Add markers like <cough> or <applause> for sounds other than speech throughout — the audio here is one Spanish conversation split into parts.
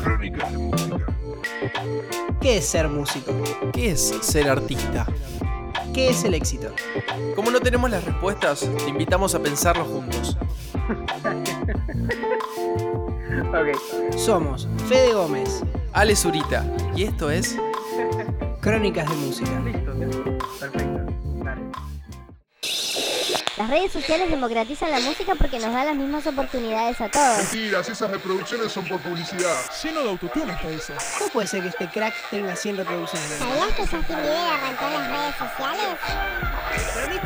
Crónicas de música. ¿Qué es ser músico? ¿Qué es ser artista? ¿Qué es el éxito? Como no tenemos las respuestas, te invitamos a pensarlo juntos. Somos Fede Gómez, Ale Zurita, y esto es Crónicas de Música. Las redes sociales democratizan la música porque nos dan las mismas oportunidades a todos. Mentiras, esas reproducciones son por publicidad. Lleno de autotune está eso. ¿Cómo puede ser que este crack tenga 100 reproducciones? ¿Sabías que Justin Bieber arrancó en las redes sociales? Redes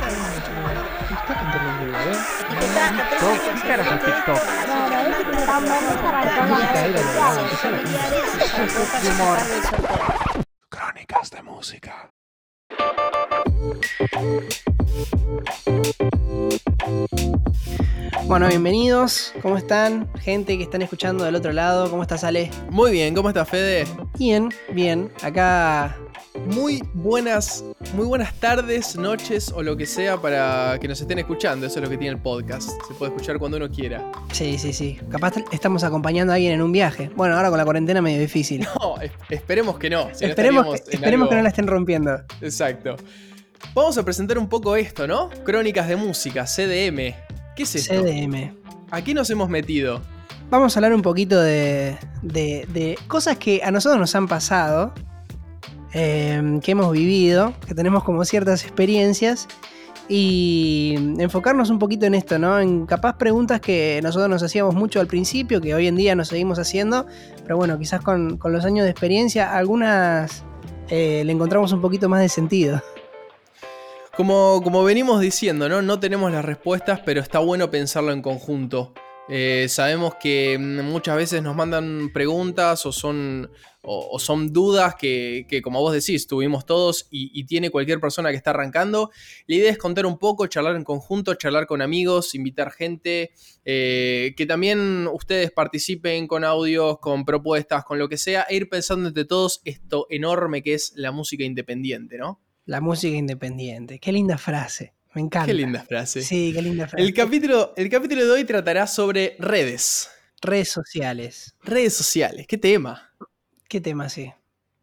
sociales. Crónicas de música. Bueno, bienvenidos. ¿Cómo están? Gente que están escuchando del otro lado. ¿Cómo estás, Ale? Muy bien, ¿cómo estás, Fede? Bien, bien. Acá Muy buenas, muy buenas tardes, noches o lo que sea para que nos estén escuchando. Eso es lo que tiene el podcast. Se puede escuchar cuando uno quiera. Sí, sí, sí. Capaz estamos acompañando a alguien en un viaje. Bueno, ahora con la cuarentena medio difícil. No, es- esperemos que no. si no esperemos esperemos algo- que no la estén rompiendo. Exacto. Vamos a presentar un poco esto, ¿no? Crónicas de música, CDM. ¿Qué es esto? CDM. ¿A qué nos hemos metido? Vamos a hablar un poquito de, de- de cosas que a nosotros nos han pasado, eh, que hemos vivido, que tenemos como ciertas experiencias y enfocarnos un poquito en esto, ¿no? En capaz preguntas que nosotros nos hacíamos mucho al principio, que hoy en día nos seguimos haciendo, pero bueno, quizás con, con los años de experiencia, algunas eh, le encontramos un poquito más de sentido. Como, como venimos diciendo, ¿no? No tenemos las respuestas, pero está bueno pensarlo en conjunto. Eh, sabemos que mm, muchas veces nos mandan preguntas o son, o, son dudas que, que, como vos decís, tuvimos todos y, y tiene cualquier persona que está arrancando. La idea es contar un poco, charlar en conjunto, charlar con amigos, invitar gente, eh, que también ustedes participen con audios, con propuestas, con lo que sea, e ir pensando entre todos esto enorme que es la música independiente, ¿no? La música independiente. Qué linda frase. Me encanta. Qué linda frase. Sí, qué linda frase. El capítulo, el capítulo de hoy tratará sobre redes. Redes sociales. Redes sociales, qué tema. ¿Qué tema, sí?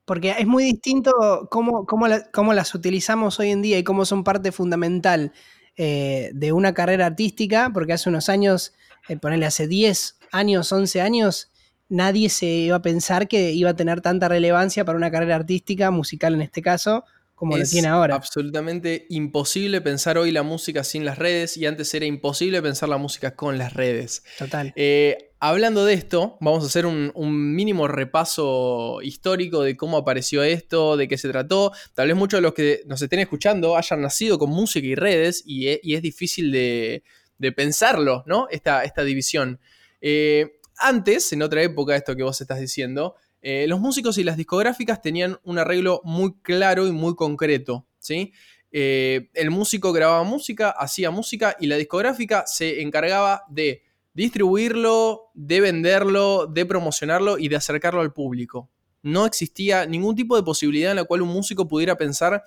Porque es muy distinto cómo, cómo, la- cómo las utilizamos hoy en día y cómo son parte fundamental eh, de una carrera artística, porque hace unos años, eh, ponerle hace 10 años, 11 años, nadie se iba a pensar que iba a tener tanta relevancia para una carrera artística, musical en este caso, como lo es tiene ahora. absolutamente imposible pensar hoy la música sin las redes y antes era imposible pensar la música con las redes. Total. Eh, hablando de esto, vamos a hacer un, un mínimo repaso histórico de cómo apareció esto, de qué se trató. Tal vez muchos de los que nos estén escuchando hayan nacido con música y redes y, e- y es difícil de, de pensarlo, ¿no? Esta, esta división. Eh, antes, en otra época, esto que vos estás diciendo, eh, los músicos y las discográficas tenían un arreglo muy claro y muy concreto, ¿sí? Eh, el músico grababa música, hacía música y la discográfica se encargaba de distribuirlo, de venderlo, de promocionarlo y de acercarlo al público. No existía ningún tipo de posibilidad en la cual un músico pudiera pensar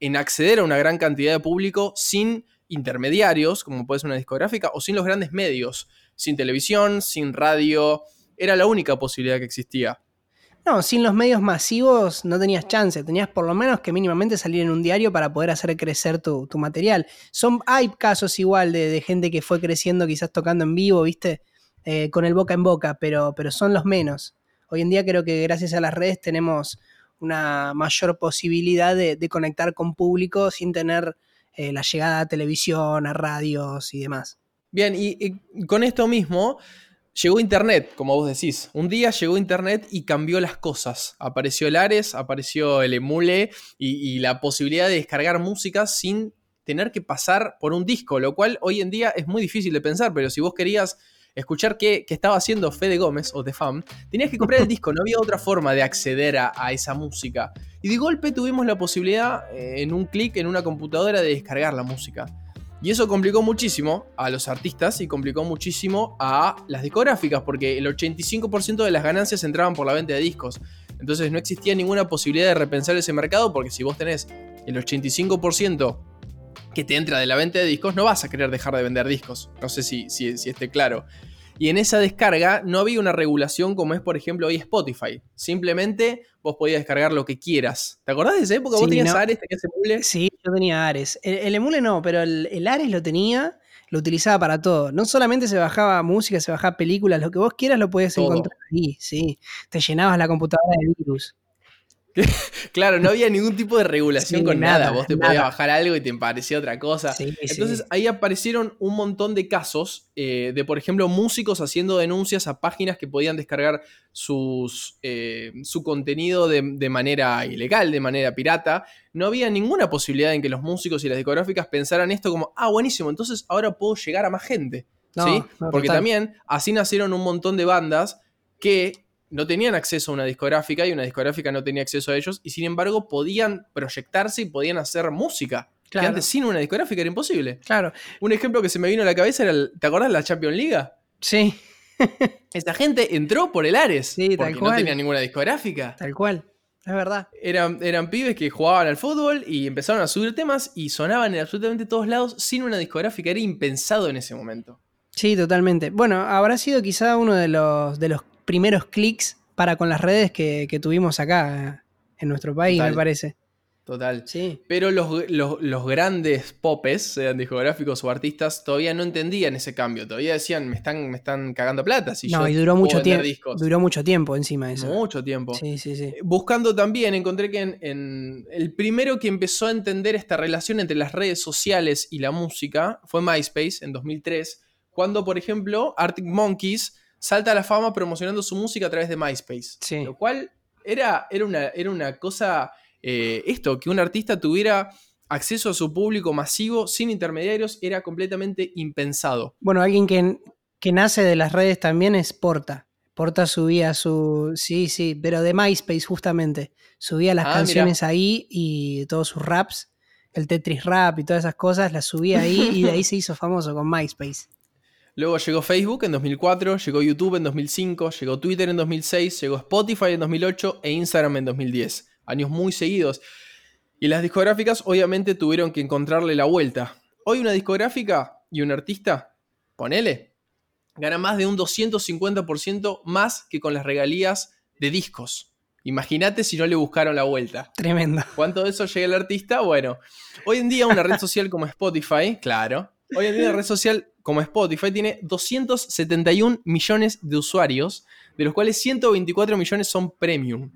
en acceder a una gran cantidad de público sin intermediarios, como puede ser una discográfica, o sin los grandes medios, sin televisión, sin radio. Era la única posibilidad que existía. No, sin los medios masivos no tenías chance, tenías por lo menos que mínimamente salir en un diario para poder hacer crecer tu, material. Son, hay casos igual de, gente que fue creciendo quizás tocando en vivo, ¿viste? Eh, con el boca en boca, pero, pero son los menos. Hoy en día creo que gracias a las redes tenemos una mayor posibilidad de, conectar con público sin tener eh, la llegada a televisión, a radios y demás. Bien, y con esto mismo llegó Internet, como vos decís. Un día llegó Internet y cambió las cosas. Apareció el Ares, apareció el Emule y, la posibilidad de descargar música sin tener que pasar por un disco, lo cual hoy en día es muy difícil de pensar, pero si vos querías escuchar qué, estaba haciendo Fede Gómez o The Fam, tenías que comprar el disco, no había otra forma de acceder a, a esa música. Y de golpe tuvimos la posibilidad, eh, en un clic en una computadora, de descargar la música. Y eso complicó muchísimo a los artistas y complicó muchísimo a las discográficas, porque el 85% de las ganancias entraban por la venta de discos. Entonces no existía ninguna posibilidad de repensar ese mercado, porque si vos tenés el 85% que te entra de la venta de discos, no vas a querer dejar de vender discos. No sé si, si, esté claro. Y en esa descarga no había una regulación como es, por ejemplo, hoy Spotify. Simplemente vos podías descargar lo que quieras. ¿Te acordás de esa época? Sí, ¿Vos tenías no. Ares, tenías Emule? Sí, yo tenía Ares. El, el Emule no, pero el, el Ares lo tenía, lo utilizaba para todo. No solamente se bajaba música, se bajaba películas, lo que vos quieras lo podías Todo. encontrar ahí, sí. Te llenabas la computadora de virus. <laughs> Claro, no había ningún tipo de regulación Sí, con nada. nada, Vos te podías bajar algo y te parecía otra cosa. Sí, Entonces sí. ahí aparecieron un montón de casos eh, de, por ejemplo, músicos haciendo denuncias a páginas que podían descargar sus, eh, su contenido de, de manera ilegal, de manera pirata. No había ninguna posibilidad en que los músicos y las discográficas pensaran esto como, ah, buenísimo, entonces ahora puedo llegar a más gente. No, ¿sí? no, Porque total. también así nacieron un montón de bandas que no tenían acceso a una discográfica y una discográfica no tenía acceso a ellos y sin embargo podían proyectarse y podían hacer música. Que Claro. antes sin una discográfica era imposible. Claro, Un ejemplo que se me vino a la cabeza era, el- ¿te acordás de la Champions League? sí, <laughs> Esa gente entró por el Ares Sí, tal porque no cual. tenía ninguna discográfica. tal cual. Es verdad. Eran, eran pibes que jugaban al fútbol y empezaron a subir temas y sonaban en absolutamente todos lados sin una discográfica. Era impensado en ese momento. Sí, totalmente. Bueno, habrá sido quizá uno de los, de los primeros clics para con las redes que, que tuvimos acá eh, en nuestro país, Total. me parece. Total. Sí. Pero los, los- los grandes popes, sean discográficos o artistas, todavía no entendían ese cambio. Todavía decían, me están, me están cagando plata. Si no, yo y duró mucho tiempo. discos". Duró mucho tiempo encima de eso. Mucho tiempo. Sí, sí, sí. Buscando también, encontré que en, en- el primero que empezó a entender esta relación entre las redes sociales y la música fue MySpace en 2003, cuando, por ejemplo, Arctic Monkeys salta a la fama promocionando su música a través de MySpace. Sí. Lo cual era, era, una, era una cosa, eh, esto, que un artista tuviera acceso a su público masivo sin intermediarios era completamente impensado. Bueno, alguien que, que nace de las redes también es Porta. Porta subía su. Sí, sí, pero de MySpace justamente. Subía las Ah, canciones ahí y todos sus raps, el Tetris Rap y todas esas cosas, las subía ahí y de ahí se hizo famoso con MySpace. Luego llegó Facebook en 2004, llegó YouTube en 2005, llegó Twitter en 2006, llegó Spotify en 2008 e Instagram en 2010. Años muy seguidos. Y las discográficas obviamente tuvieron que encontrarle la vuelta. Hoy una discográfica y un artista, ponele, gana más de un 250% más que con las regalías de discos. Imagínate si no le buscaron la vuelta. Tremendo. ¿Cuánto de eso llega al artista? Bueno, hoy en día una red <laughs> social como Spotify, claro, hoy en día una red social como Spotify tiene 271 millones de usuarios, de los cuales 124 millones son premium.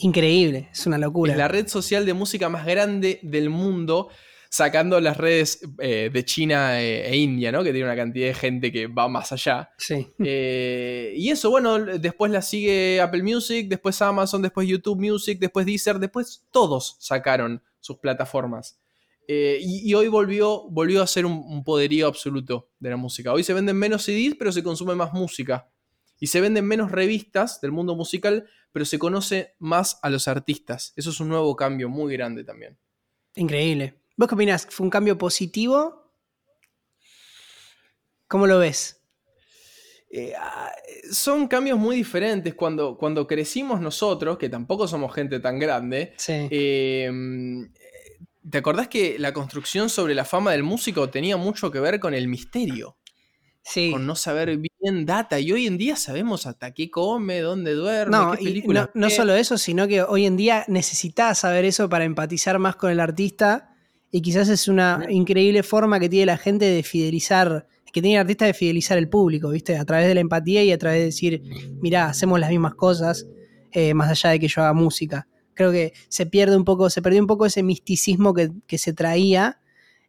Increíble, es una locura. Es la red social de música más grande del mundo, sacando las redes eh, de China eh, e India, ¿no? Que tiene una cantidad de gente que va más allá. Sí. <laughs> Eh, y eso, bueno, después la sigue Apple Music, después Amazon, después YouTube Music, después Deezer, después todos sacaron sus plataformas. Eh, y, y hoy volvió, volvió a ser un, un poderío absoluto de la música. Hoy se venden menos CDs, pero se consume más música. Y se venden menos revistas del mundo musical, pero se conoce más a los artistas. Eso es un nuevo cambio muy grande también. Increíble. ¿Vos qué opinás? ¿Fue un cambio positivo? ¿Cómo lo ves? Eh, ah, son cambios muy diferentes. Cuando, cuando crecimos nosotros, que tampoco somos gente tan grande, Sí. Eh, ¿Te acordás que la construcción sobre la fama del músico tenía mucho que ver con el misterio? sí. Con no saber bien data. Y hoy en día sabemos hasta qué come, dónde duerme, No, qué película. no, solo eso, sino que hoy en día necesitas saber eso para empatizar más con el artista y quizás es una increíble forma que tiene la gente de fidelizar, que tiene el artista de fidelizar el público, ¿viste? A través de la empatía y a través de decir, mirá, hacemos las mismas cosas, eh, más allá de que yo haga música. Creo que se pierde un poco, se perdió un poco ese misticismo que, que se traía,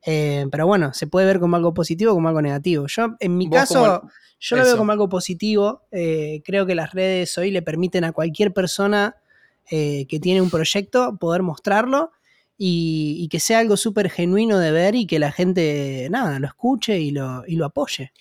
eh, pero bueno, se puede ver como algo positivo o como algo negativo. Yo, en mi caso, como- yo lo veo como algo positivo. eh, creo que las redes hoy le permiten a cualquier persona eh, que tiene un proyecto poder mostrarlo y, y que sea algo súper genuino de ver y que la gente, nada, lo escuche y lo, y lo apoye.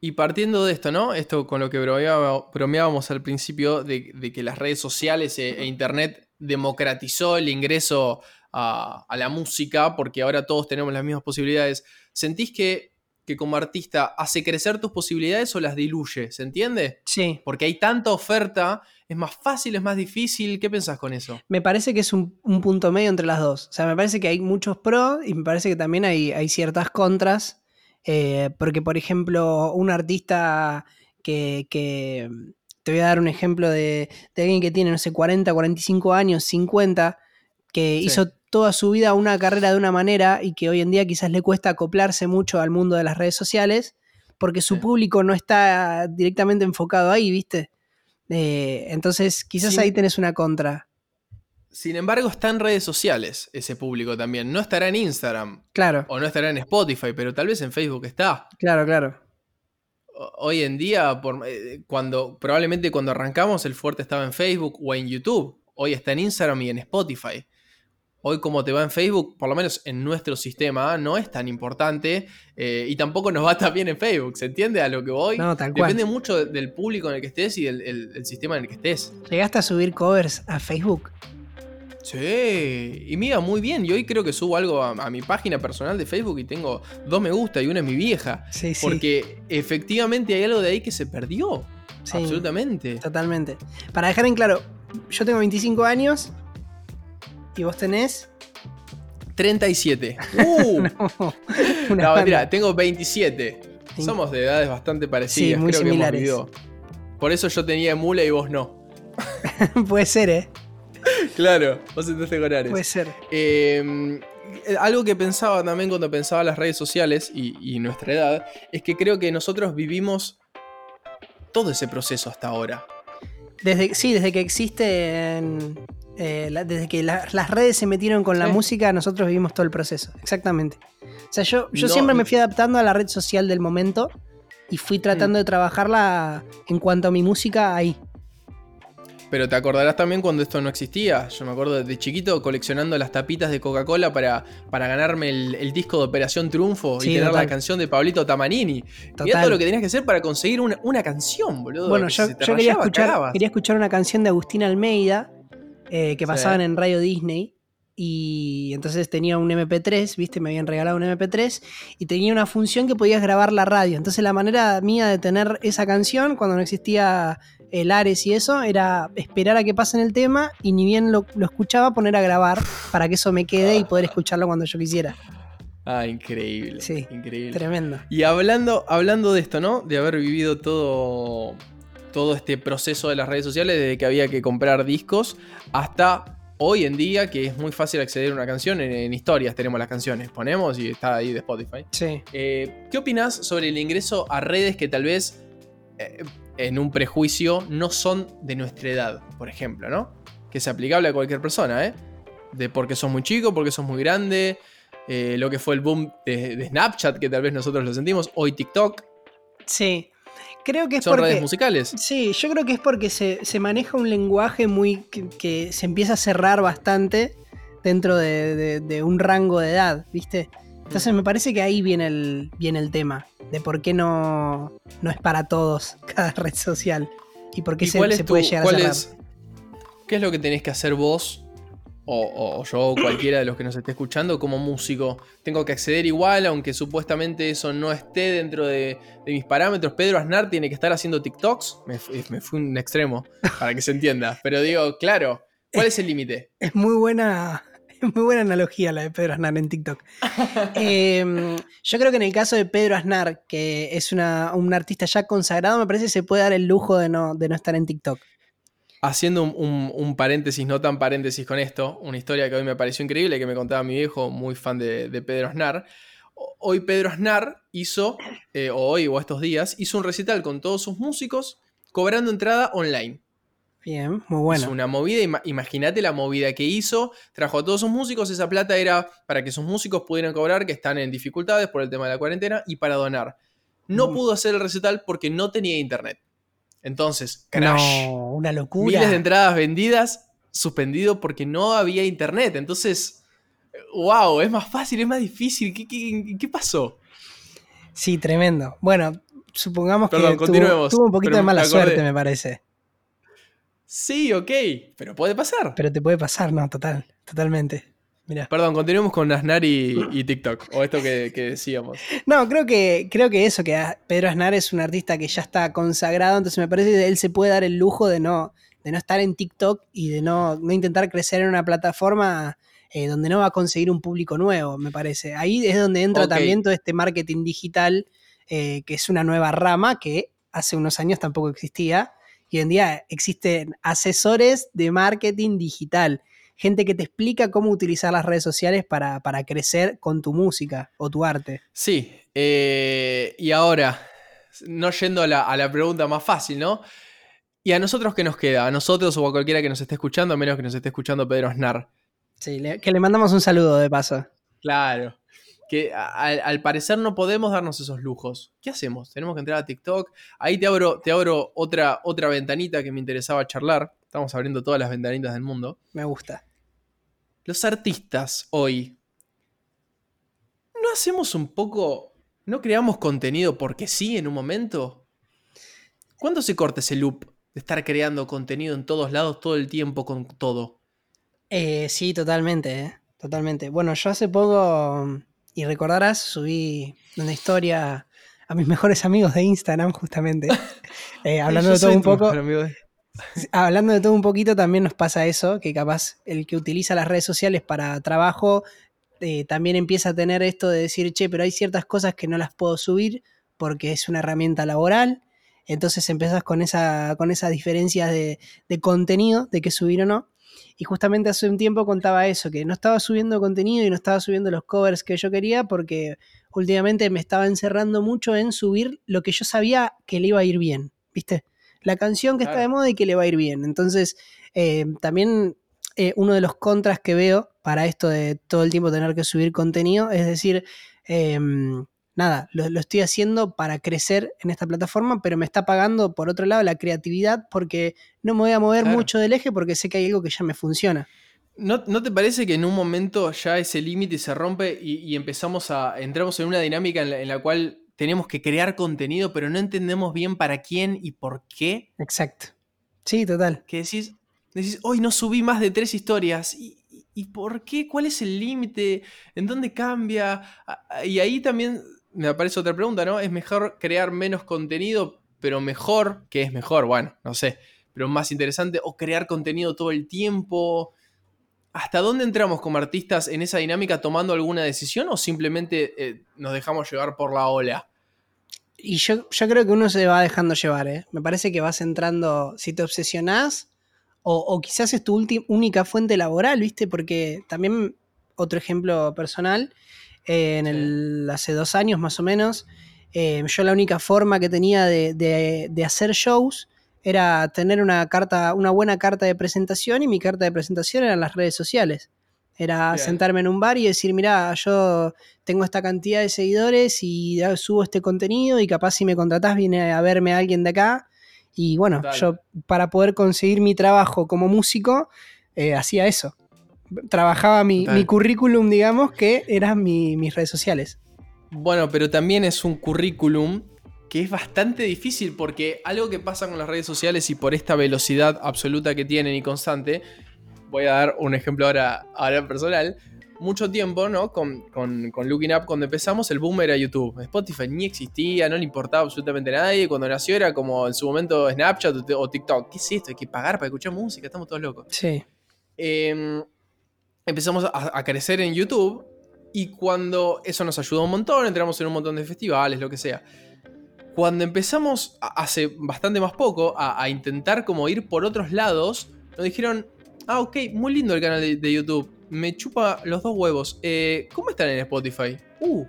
Y partiendo de esto, ¿no? Esto con lo que bromeábamos al principio de, de que las redes sociales e, e Internet democratizó el ingreso a, a la música, porque ahora todos tenemos las mismas posibilidades. ¿Sentís que, que que como artista hace crecer tus posibilidades o las diluye, ¿se entiende? Sí. Porque hay tanta oferta, es más fácil, es más difícil. ¿Qué pensás con eso? Me parece que es un, un punto medio entre las dos. O sea, me parece que hay muchos pros y me parece que también hay, hay ciertas contras. Eh, porque, por ejemplo, un artista que, que- Te voy a dar un ejemplo de, de alguien que tiene, no sé, 40, 45 años, 50, que Sí. hizo toda su vida una carrera de una manera y que hoy en día quizás le cuesta acoplarse mucho al mundo de las redes sociales porque su Sí. público no está directamente enfocado ahí, ¿viste? Eh, entonces, quizás Sí. ahí tenés una contra. Sin embargo, está en redes sociales ese público también. No estará en Instagram Claro, o no estará en Spotify, pero tal vez en Facebook está. claro, claro. Hoy en día, por, eh, cuando, probablemente cuando arrancamos, el fuerte estaba en Facebook o en YouTube. Hoy está en Instagram y en Spotify. Hoy como te va en Facebook, por lo menos en nuestro sistema, no es tan importante eh, y tampoco nos va tan bien en Facebook, ¿se entiende a lo que voy? No, tal cual. Depende mucho de- del público en el que estés y del el- el sistema en el que estés. ¿Llegaste a subir covers a Facebook? Sí, y mira, muy bien. Y hoy creo que subo algo a, a mi página personal de Facebook y tengo dos me gusta y una es mi vieja. Sí, sí. Porque efectivamente hay algo de ahí que se perdió. Sí, Absolutamente. Totalmente. Para dejar en claro, yo tengo 25 años y vos tenés. 37. <laughs> Uh, no, <laughs> banda. mentira, tengo 27. Sí. Somos de edades bastante parecidas. muy creo similares. que hemos vivido. Por eso yo tenía emula y vos no. <laughs> Puede ser, ¿eh? Claro, vos entraste con Ares. Puede ser. Eh, algo que pensaba también cuando pensaba las redes sociales y, y nuestra edad es que creo que nosotros vivimos todo ese proceso hasta ahora. Desde, sí, desde que existen. eh, la- desde que la- las redes se metieron con la música, nosotros vivimos todo el proceso. Exactamente. O sea, yo, yo No, siempre me fui adaptando a la red social del momento y fui tratando Mm. de trabajarla en cuanto a mi música ahí. Pero te acordarás también cuando esto no existía. Yo me acuerdo de chiquito coleccionando las tapitas de Coca-Cola para, para ganarme el, el disco de Operación Triunfo Sí, y tener total. la canción de Pablito Tamanini. Mirá todo lo que tenías que hacer para conseguir una, una canción, boludo. Bueno, yo, yo quería, escuchar, quería escuchar una canción de Agustín Almeida eh, que Sí. pasaban en Radio Disney. Y entonces tenía un MP3, ¿viste? Me habían regalado un MP3 y tenía una función que podías grabar la radio. Entonces la manera mía de tener esa canción cuando no existía el Ares y eso era esperar a que pasen el tema y ni bien lo, lo escuchaba poner a grabar para que eso me quede y poder escucharlo cuando yo quisiera. Ah, increíble. Sí, increíble. Tremendo. Y hablando, hablando de esto, ¿no? De haber vivido todo, todo este proceso de las redes sociales, desde que había que comprar discos hasta hoy en día, que es muy fácil acceder a una canción. En, en historias tenemos las canciones, ponemos y está ahí de Spotify. Sí. Eh, ¿Qué opinas sobre el ingreso a redes que tal vez, eh, en un prejuicio, no son de nuestra edad, por ejemplo, ¿no? Que es aplicable a cualquier persona, ¿eh? De porque sos muy chico, porque sos muy grande, eh, lo que fue el boom de, de Snapchat, que tal vez nosotros lo sentimos, hoy TikTok, Sí. Creo que es son porque... redes musicales. Sí, yo creo que es porque se, se maneja un lenguaje muy que, que se empieza a cerrar bastante dentro de, de- de un rango de edad, ¿viste? Entonces me parece que ahí viene el, viene el tema de por qué no, no es para todos <laughs> cada red social y por qué ¿Y se, puede llegar a cuál cerrar. es- ¿Qué es lo que tenés que hacer vos? O, yo, o cualquiera de los que nos esté escuchando, como músico. Tengo que acceder igual, aunque supuestamente eso no esté dentro de, de mis parámetros. Pedro Aznar tiene que estar haciendo TikToks. Me, fu- me fui un extremo, para que se entienda. Pero digo, claro, ¿cuál <laughs> es el límite? Es muy buena, <laughs> muy buena analogía la de Pedro Aznar en TikTok. <laughs> Eh, yo creo que en el caso de Pedro Aznar, que es una- un artista ya consagrado, me parece que se puede dar el lujo de no, de no estar en TikTok. Haciendo un, un- un paréntesis, no tan paréntesis con esto, una historia que hoy me pareció increíble, que me contaba mi viejo, muy fan de, de Pedro Aznar. Hoy Pedro Aznar hizo, eh, o hoy o estos días, hizo un recital con todos sus músicos cobrando entrada online. Bien, muy bueno. Es una movida, ima- imagínate la movida que hizo, trajo a todos sus músicos, esa plata era para que sus músicos pudieran cobrar, que están en dificultades por el tema de la cuarentena, y para donar. No Mm. pudo hacer el recital porque no tenía internet. Entonces, crash. No, una locura. Miles de entradas vendidas, suspendido porque no había internet. Entonces, wow, es más fácil, es más difícil. ¿Qué, qué- qué pasó? Sí, tremendo. Bueno, supongamos Perdón, que tuvo, tuvo un poquito de mala suerte, me parece. Sí, ok, pero puede pasar. Pero te puede pasar, no, total, totalmente. Mirá. Perdón, continuemos con Aznar y, y TikTok, o esto que, que decíamos. <laughs> No, creo que, creo que eso, que Pedro Aznar es un artista que ya está consagrado, entonces me parece que él se puede dar el lujo de no, de no estar en TikTok y de no, no intentar crecer en una plataforma eh, donde no va a conseguir un público nuevo, me parece. Ahí es donde entra también todo este marketing digital, eh, que es una nueva rama que hace unos años tampoco existía. Y hoy en día existen asesores de marketing digital, gente que te explica cómo utilizar las redes sociales para, para crecer con tu música o tu arte. Sí, eh, y ahora, no yendo a la, a la pregunta más fácil, ¿no? ¿Y a nosotros qué nos queda? A nosotros o a cualquiera que nos esté escuchando, a menos que nos esté escuchando Pedro Aznar. Sí, le- que le mandamos un saludo de paso. Claro. Que al parecer no podemos darnos esos lujos. ¿Qué hacemos? Tenemos que entrar a TikTok. Ahí te abro, te abro otra, otra ventanita que me interesaba charlar. Estamos abriendo todas las ventanitas del mundo. Me gusta. Los artistas hoy. ¿No hacemos un poco. ¿No creamos contenido porque sí en un momento? ¿Cuándo se corta ese loop de estar creando contenido en todos lados todo el tiempo con todo? Eh, sí, totalmente, eh, totalmente. Bueno, yo hace poco, y recordarás, subí una historia a mis mejores amigos de Instagram, justamente. <laughs> Eh, hablando de todo un poco. de- Hablando de todo un poquito, también nos pasa eso, que capaz el que utiliza las redes sociales para trabajo eh, también empieza a tener esto de decir, che, pero hay ciertas cosas que no las puedo subir porque es una herramienta laboral. Entonces empezás con, esa, con esas diferencias de, de contenido, de qué subir o no. Y justamente hace un tiempo contaba eso, que no estaba subiendo contenido y no estaba subiendo los covers que yo quería porque últimamente me estaba encerrando mucho en subir lo que yo sabía que le iba a ir bien, ¿viste? La canción que está de moda y que le va a ir bien. Entonces, eh, también eh, uno de los contras que veo para esto de todo el tiempo tener que subir contenido es decir, em, nada, lo, lo estoy haciendo para crecer en esta plataforma, pero me está pagando por otro lado la creatividad porque no me voy a mover Claro. mucho del eje porque sé que hay algo que ya me funciona. ¿No, no te parece que en un momento ya ese límite se rompe y, y empezamos a. entramos en una dinámica en la, en la cual tenemos que crear contenido, pero no entendemos bien para quién y por qué? Exacto. Sí, total. Que decís, decís, hoy no subí más de tres historias. ¿Y, y- por qué? ¿Cuál es el límite? ¿En dónde cambia? Y ahí también me aparece otra pregunta, ¿no? ¿Es mejor crear menos contenido, pero mejor? ¿Qué es mejor? Bueno, no sé. Pero más interesante, o crear contenido todo el tiempo. ¿Hasta dónde entramos como artistas en esa dinámica tomando alguna decisión o simplemente eh, nos dejamos llevar por la ola? Y yo, yo creo que uno se va dejando llevar, ¿eh? Me parece que vas entrando, si te obsesionás, o, o quizás es tu única fuente laboral, ¿viste? Porque también, otro ejemplo personal, eh, en Sí. el, hace dos años más o menos, eh, yo la única forma que tenía de, de- de hacer shows era tener una carta, una buena carta de presentación, y mi carta de presentación eran las redes sociales. Era Bien. sentarme en un bar y decir, mira, yo tengo esta cantidad de seguidores y ya subo este contenido y capaz si me contratás viene a verme alguien de acá. Y bueno, yo para poder conseguir mi trabajo como músico, eh, hacía eso. Trabajaba mi, mi currículum, digamos, que eran mi- mis redes sociales. Bueno, pero también es un currículum que es bastante difícil porque algo que pasa con las redes sociales y por esta velocidad absoluta que tienen y constante, voy a dar un ejemplo ahora, ahora personal. Mucho tiempo, ¿no? Con, con, con Looking Up, cuando empezamos, el boom era YouTube. Spotify ni existía, no le importaba absolutamente a nadie. Cuando nació era como en su momento Snapchat o- o TikTok. ¿Qué es esto? Hay que pagar para escuchar música, estamos todos locos. Sí. Eh, empezamos a, a crecer en YouTube y cuando eso nos ayudó un montón, entramos en un montón de festivales, lo que sea. Cuando empezamos a- hace bastante más poco a, a intentar como ir por otros lados, nos dijeron, ah, ok, muy lindo el canal de, de YouTube, me chupa los dos huevos, Eh, ¿cómo están en Spotify? Uh,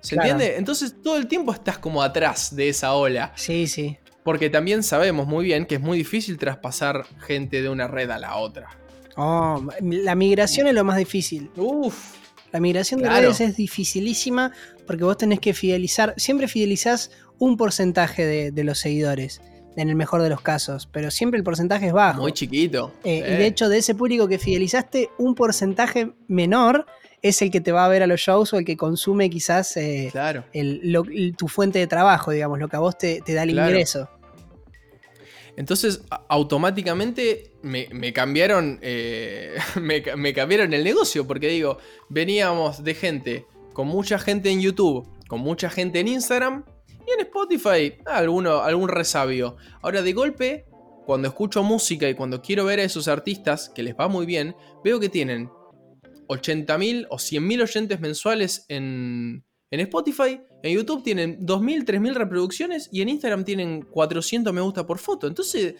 ¿se Claro. entiende? Entonces todo el tiempo estás como atrás de esa ola. Sí, sí. Porque también sabemos muy bien que es muy difícil traspasar gente de una red a la otra. Oh, la migración es lo más difícil. Uf. La migración de redes es dificilísima porque vos tenés que fidelizar, siempre fidelizás un porcentaje de, de los seguidores, en el mejor de los casos, pero siempre el porcentaje es bajo. Muy chiquito. Eh. Y de hecho, de ese público que fidelizaste, un porcentaje menor es el que te va a ver a los shows o el que consume quizás eh, Claro. el- lo- el- tu fuente de trabajo, digamos, lo que a vos te, te da el Claro. ingreso. Entonces, automáticamente me, cambiaron. eh, <laughs> me, ca- me cambiaron el negocio. Porque digo, veníamos de gente, con mucha gente en YouTube, con mucha gente en Instagram. Y en Spotify, alguno, algún resabio. Ahora, de golpe, cuando escucho música y cuando quiero ver a esos artistas, que les va muy bien, veo que tienen 80.000 o 100.000 oyentes mensuales en, en Spotify. En YouTube tienen 2.000, 3.000 reproducciones y en Instagram tienen 400 me gusta por foto. Entonces,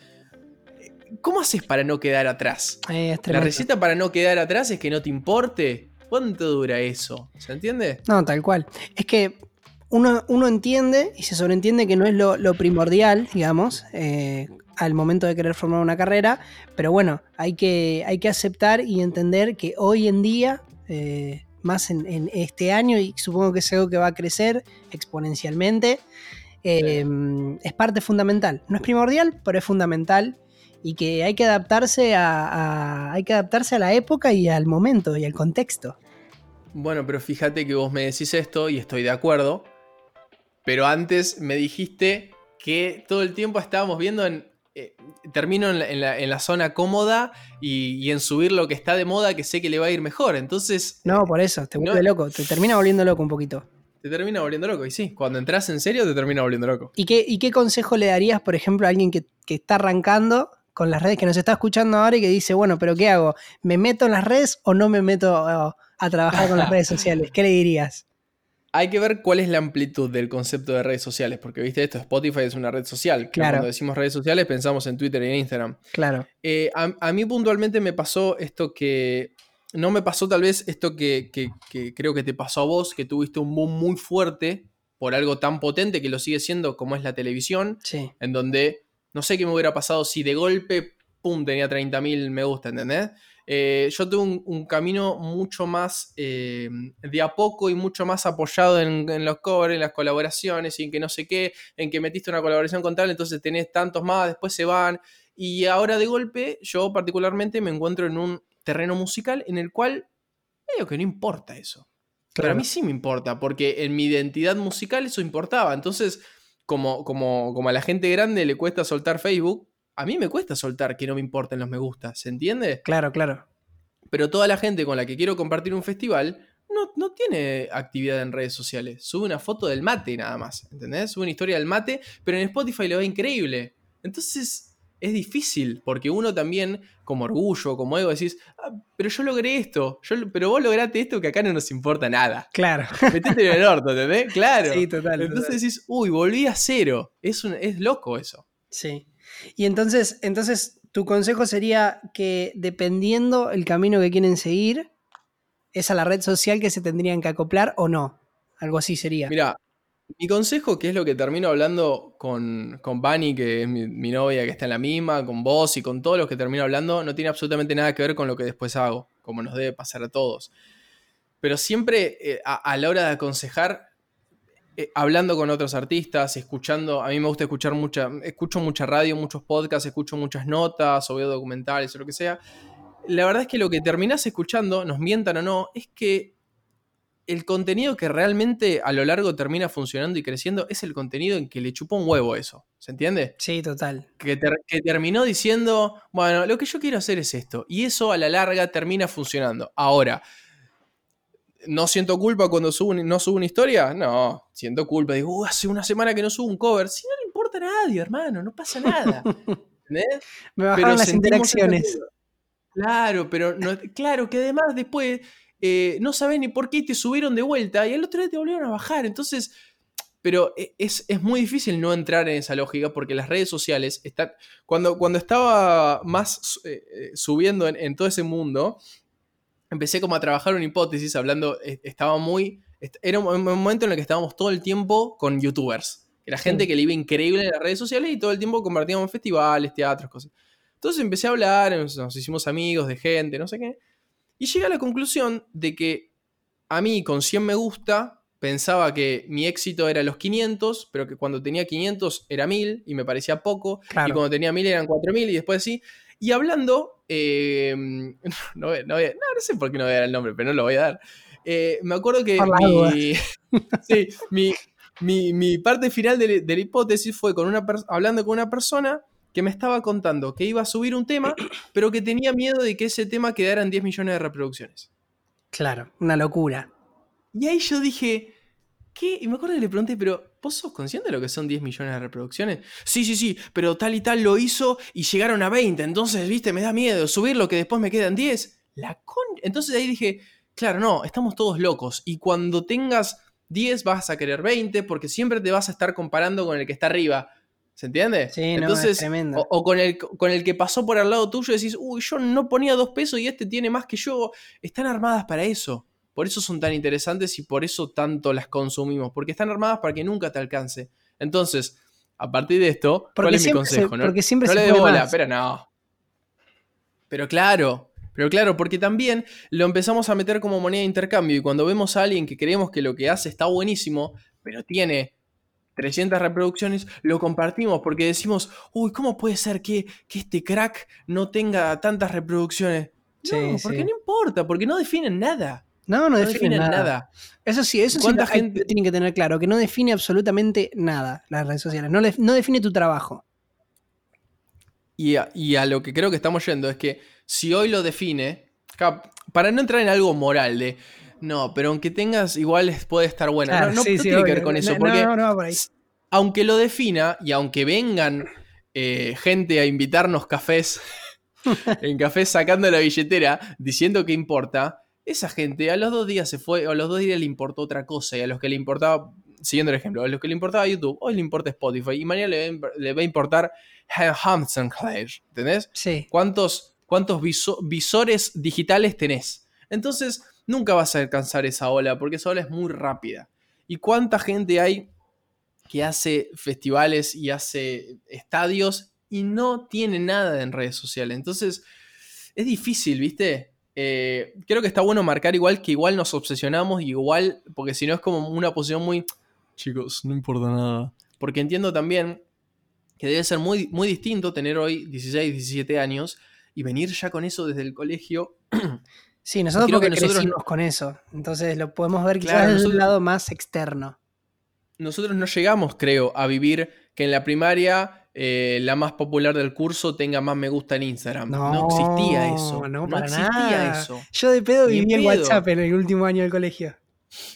¿cómo haces para no quedar atrás? Eh, es La receta para no quedar atrás es que no te importe. ¿Cuánto dura eso? ¿Se entiende? No, tal cual. Es que uno, uno entiende y se sobreentiende que no es lo, lo primordial, digamos, eh, al momento de querer formar una carrera, pero bueno, hay que, hay que aceptar y entender que hoy en día, eh, más en, este año, y supongo que es algo que va a crecer exponencialmente, eh, es parte fundamental. No es primordial, pero es fundamental y que hay que adaptarse a, a- hay que adaptarse a la época y al momento y al contexto. Bueno, pero fíjate que vos me decís esto y estoy de acuerdo. Pero antes me dijiste que todo el tiempo estábamos viendo en. Eh, termino en la, en la- en la zona cómoda y, y en subir lo que está de moda que sé que le va a ir mejor. Entonces No, por eso, te No- vuelve loco, te termina volviendo loco un poquito. te termina volviendo loco. Y sí, cuando entras en serio te termina volviendo loco. ¿Y qué, y qué consejo le darías, por ejemplo, a alguien que, que está arrancando con las redes, que nos está escuchando ahora y que dice, bueno, pero ¿qué hago? ¿Me meto en las redes o no me meto a trabajar con las <laughs> redes sociales? ¿Qué le dirías? Hay que ver cuál es la amplitud del concepto de redes sociales. Porque viste esto, Spotify es una red social. Claro. Cuando decimos redes sociales pensamos en Twitter y en Instagram. Claro, Eh, a, a mí puntualmente me pasó esto que. No me pasó tal vez esto que, que- que creo que te pasó a vos, que tuviste un boom muy fuerte por algo tan potente que lo sigue siendo como es la televisión, sí, en donde no sé qué me hubiera pasado si de golpe, pum, tenía 30.000 me gusta, ¿entendés? Eh, yo tuve un, un camino mucho más eh, de a poco y mucho más apoyado en, en los covers, en las colaboraciones y en que no sé qué, en que metiste una colaboración con tal, entonces tenés tantos más, después se van. Y ahora de golpe, yo particularmente me encuentro en un terreno musical en el cual medio que no importa eso. Pero a mí sí me importa, porque en mi identidad musical eso importaba. Entonces, como, como, como a la gente grande le cuesta soltar Facebook, a mí me cuesta soltar que no me importen los me gusta, ¿se entiende? Claro, claro. Pero toda la gente con la que quiero compartir un festival no, no tiene actividad en redes sociales. Sube una foto del mate nada más, ¿entendés? Sube una historia del mate, pero en Spotify lo ve increíble. Entonces es difícil, porque uno también, como orgullo, como ego, decís, "Ah, pero yo logré esto, yo, pero vos lograste esto que acá no nos importa nada. Claro. <laughs> Metete en el orto, ¿entendés? Claro. Sí, total. Entonces total. decís, uy, volví a cero. Es, un- es loco eso. Sí. Y entonces, entonces, tu consejo sería que dependiendo el camino que quieren seguir, es a la red social que se tendrían que acoplar o no. Algo así sería. Mira, mi consejo, que es lo que termino hablando con, con Bunny, que es mi, novia que está en la misma, con vos y con todos los que termino hablando, no tiene absolutamente nada que ver con lo que después hago, como nos debe pasar a todos. Pero siempre eh, a la hora de aconsejar, eh, hablando con otros artistas, escuchando, a mí me gusta escuchar mucha, escucho mucha radio, muchos podcasts, escucho muchas notas o veo documentales o lo que sea. La verdad es que lo que terminás escuchando, nos mientan o no, es que el contenido que realmente a lo largo termina funcionando y creciendo es el contenido en que le chupa un huevo eso. ¿Se entiende? Sí, total. Que, ter- que terminó diciendo, bueno, lo que yo quiero hacer es esto. Y eso a la larga termina funcionando. Ahora, ¿no siento culpa cuando subo, no subo una historia? No, siento culpa. Digo, "Uh, hace una semana que no subo un cover. Si no le importa a nadie, hermano, no pasa nada. <laughs> ¿Entendés? Me bajaron las interacciones. Claro, pero no, claro que además después eh, no sabes ni por qué te subieron de vuelta y al otro día te volvieron a bajar. Entonces, pero e- es, es muy difícil no entrar en esa lógica porque las redes sociales están. Cuando, cuando estaba más eh, eh, subiendo en, en todo ese mundo, empecé como a trabajar una hipótesis hablando. eh, Estaba muy. Era un, momento en el que estábamos todo el tiempo con youtubers. Era gente que le iba increíble en las redes sociales y todo el tiempo compartíamos en festivales, teatros, cosas. Entonces empecé a hablar, nos, nos hicimos amigos de gente, no sé qué. Y llegué a la conclusión de que a mí con 100 me gusta pensaba que mi éxito era los 500, pero que cuando tenía 500 era 1000 y me parecía poco. Claro. Y cuando tenía 1000 eran 4000 y después sí. Y hablando, eh, <laughs> no, voy- no, voy a- no, no sé por qué no voy a dar el nombre, pero no lo voy a dar. Eh, me acuerdo que mi, <laughs> sí, mi, mi- mi parte final de, la- de la hipótesis fue con una hablando con una persona que me estaba contando que iba a subir un tema, <clears throat> pero que tenía miedo de que ese tema quedara en 10 millones de reproducciones. Claro, una locura. Y ahí yo dije, ¿qué? Y me acuerdo que le pregunté, pero ¿vos sos consciente de lo que son 10 millones de reproducciones? Sí, sí, sí, pero tal y tal lo hizo y llegaron a 20, entonces, viste, me da miedo subir lo que después me quedan 10. La con... Entonces ahí dije, claro, no, estamos todos locos. Y cuando tengas 10 vas a querer 20 porque siempre te vas a estar comparando con el que está arriba. ¿Se entiende? Sí, no, es tremendo. o, o con, el, con el que pasó por al lado tuyo decís, uy, yo no ponía dos pesos y este tiene más que yo. Están armadas para eso. Por eso son tan interesantes y por eso tanto las consumimos. Porque están armadas para que nunca te alcance. Entonces, a partir de esto, Porque ¿cuál es mi se- consejo? no porque siempre no se le bola, pero no. Pero claro, pero claro, porque también lo empezamos a meter como moneda de intercambio y cuando vemos a alguien que creemos que lo que hace está buenísimo, pero tiene 300 reproducciones, lo compartimos porque decimos, uy, ¿cómo puede ser que, que este crack no tenga tantas reproducciones? No, sí. porque no importa, porque no definen nada. No, no, No define nada. nada. Eso sí, eso sí ¿Cuánta lo- hay- gente- tienen que tener claro, que no define absolutamente nada las redes sociales. No, le- no define tu trabajo. Y a, y a lo que creo que estamos yendo es que si hoy lo define, para no entrar en algo moral de, no, pero aunque tengas, igual puede estar bueno. Claro, no no- sí, no sí, tiene que ver con eso, No, porque no, no va por ahí. aunque lo defina y aunque vengan eh, gente a invitarnos cafés, <laughs> en cafés sacando la billetera, diciendo que importa, esa gente a los dos días se fue, o a los dos días le importó otra cosa, y a los que le importaba, siguiendo el ejemplo, a los que le importaba YouTube, hoy le importa Spotify, y mañana le va a imp- le va a importar Hampton Clash, ¿entendés? Sí. ¿Cuántos, cuántos viso- visores digitales tenés? Entonces, nunca vas a alcanzar esa ola, porque esa ola es muy rápida. ¿Y cuánta gente hay que hace festivales y hace estadios y no tiene nada en redes sociales? Entonces, es difícil, ¿viste? Eh, creo que está bueno marcar igual que igual nos obsesionamos, y igual, porque si no es como una posición muy... Chicos, no importa nada. Porque entiendo también que debe ser muy, muy distinto tener hoy 16, 17 años y venir ya con eso desde el colegio. <clears throat> Sí, nosotros creo que porque nosotros crecimos no- con eso. Entonces lo podemos ver quizás Claro, desde un lado más externo. Nosotros no llegamos, creo, a vivir que en la primaria eh, la más popular del curso tenga más me gusta en Instagram. No, existía eso. No, para existía nada. eso. Yo de pedo en viví pedo. WhatsApp en el último año del colegio.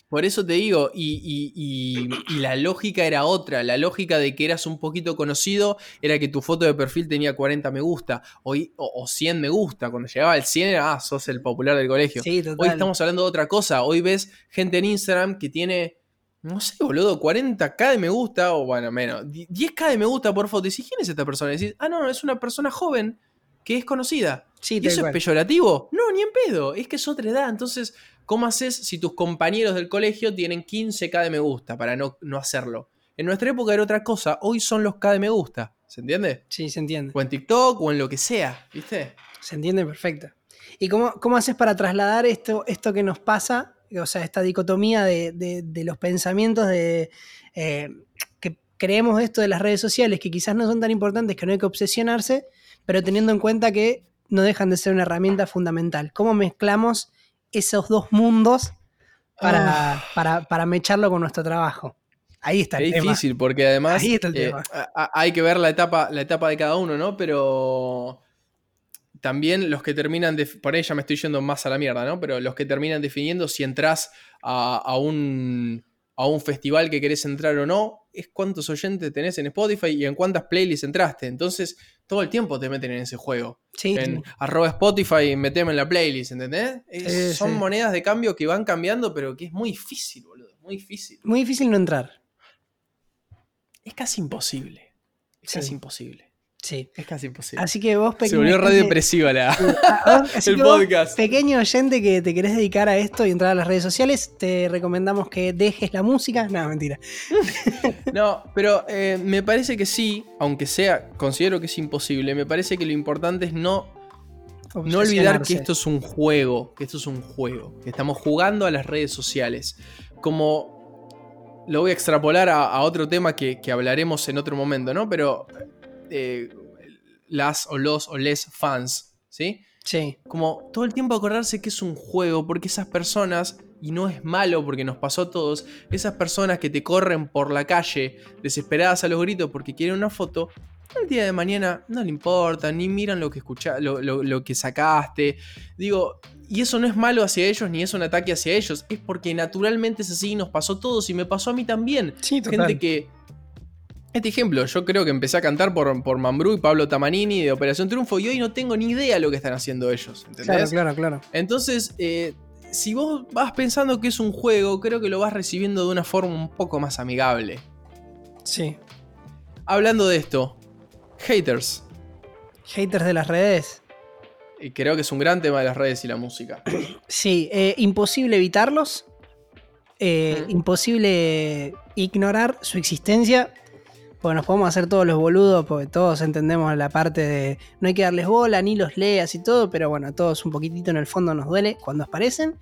Por eso te digo, y, y- y- y la lógica era otra. La lógica de que eras un poquito conocido era que tu foto de perfil tenía 40 me gusta o, o 100 me gusta. Cuando llegaba al 100 era, ah, sos el popular del colegio. Sí, total. Hoy estamos hablando de otra cosa. Hoy ves gente en Instagram que tiene, no sé, boludo, 40k de me gusta, o bueno, menos, 10k de me gusta por foto. Y decís, ¿quién es esta persona? Y decís, ah, no, es una persona joven que es conocida. Sí, ¿Y eso es peyorativo? No, ni en pedo. Es que es otra edad. Entonces, ¿cómo haces si tus compañeros del colegio tienen 15k de me gusta para no, no hacerlo? En nuestra época era otra cosa. Hoy son los k de me gusta. ¿Se entiende? Sí, se entiende. O en TikTok o en lo que sea. ¿Viste? Se entiende perfecto. ¿Y cómo, cómo haces para trasladar esto, esto que nos pasa? O sea, esta dicotomía de, de- de los pensamientos de eh, que creemos esto de las redes sociales, que quizás no son tan importantes, que no hay que obsesionarse, pero teniendo en cuenta que no dejan de ser una herramienta fundamental. ¿Cómo mezclamos esos dos mundos para, para, para mecharlo con nuestro trabajo? Ahí está el Es tema. difícil porque además Ahí está el eh, tema. hay que ver la etapa, la etapa de cada uno, ¿no? Pero también los que terminan, de, por ahí ya me estoy yendo más a la mierda, ¿no? Pero los que terminan definiendo si entras a, a un, a un festival que querés entrar o no, es cuántos oyentes tenés en Spotify y en cuántas playlists entraste. Entonces, todo el tiempo te meten en ese juego. Sí, En arroba Spotify, meteme en la playlist, ¿entendés? Es- Sí, son sí. monedas de cambio que van cambiando, pero que es muy difícil, boludo. Muy difícil. Muy difícil no entrar. Es casi imposible. Es Sí. casi imposible. Sí. Es casi imposible. Así que vos, Se pequeño volvió radio oyente- depresiva la. <laughs> Ah, <laughs> vos- así el podcast. pequeño oyente que te querés dedicar a esto y entrar a las redes sociales, te recomendamos que dejes la música. No, mentira. <laughs> No, pero eh, me parece que sí, aunque sea, considero que es imposible, me parece que lo importante es no, no olvidar que esto es un juego, que esto es un juego, que estamos jugando a las redes sociales. Como lo voy a extrapolar a, a otro tema que, que hablaremos en otro momento, ¿no? Pero eh, las o los o les fans, ¿sí? Sí, como todo el tiempo acordarse que es un juego, porque esas personas, y no es malo porque nos pasó a todos, esas personas que te corren por la calle desesperadas a los gritos porque quieren una foto, el día de mañana no le importa, ni miran lo que escucha, lo, lo- lo que sacaste. Digo, y eso no es malo hacia ellos, ni es un ataque hacia ellos, es porque naturalmente es así, nos pasó a todos y me pasó a mí también. Sí, Gente que. Este ejemplo, yo creo que empecé a cantar por, por Mambrú y Pablo Tamanini de Operación Triunfo y hoy no tengo ni idea lo que están haciendo ellos. ¿Entendés? Claro, claro, claro. Entonces, eh, si vos vas pensando que es un juego, creo que lo vas recibiendo de una forma un poco más amigable. Sí. Hablando de esto, haters. Haters de las redes. Y creo que es un gran tema de las redes y la música. <clears throat> Sí, eh, imposible evitarlos. eh, Mm. Imposible ignorar su existencia. Porque nos podemos hacer todos los boludos, porque todos entendemos la parte de no hay que darles bola, ni los leas y todo, pero bueno, a todos un poquitito en el fondo nos duele cuando aparecen.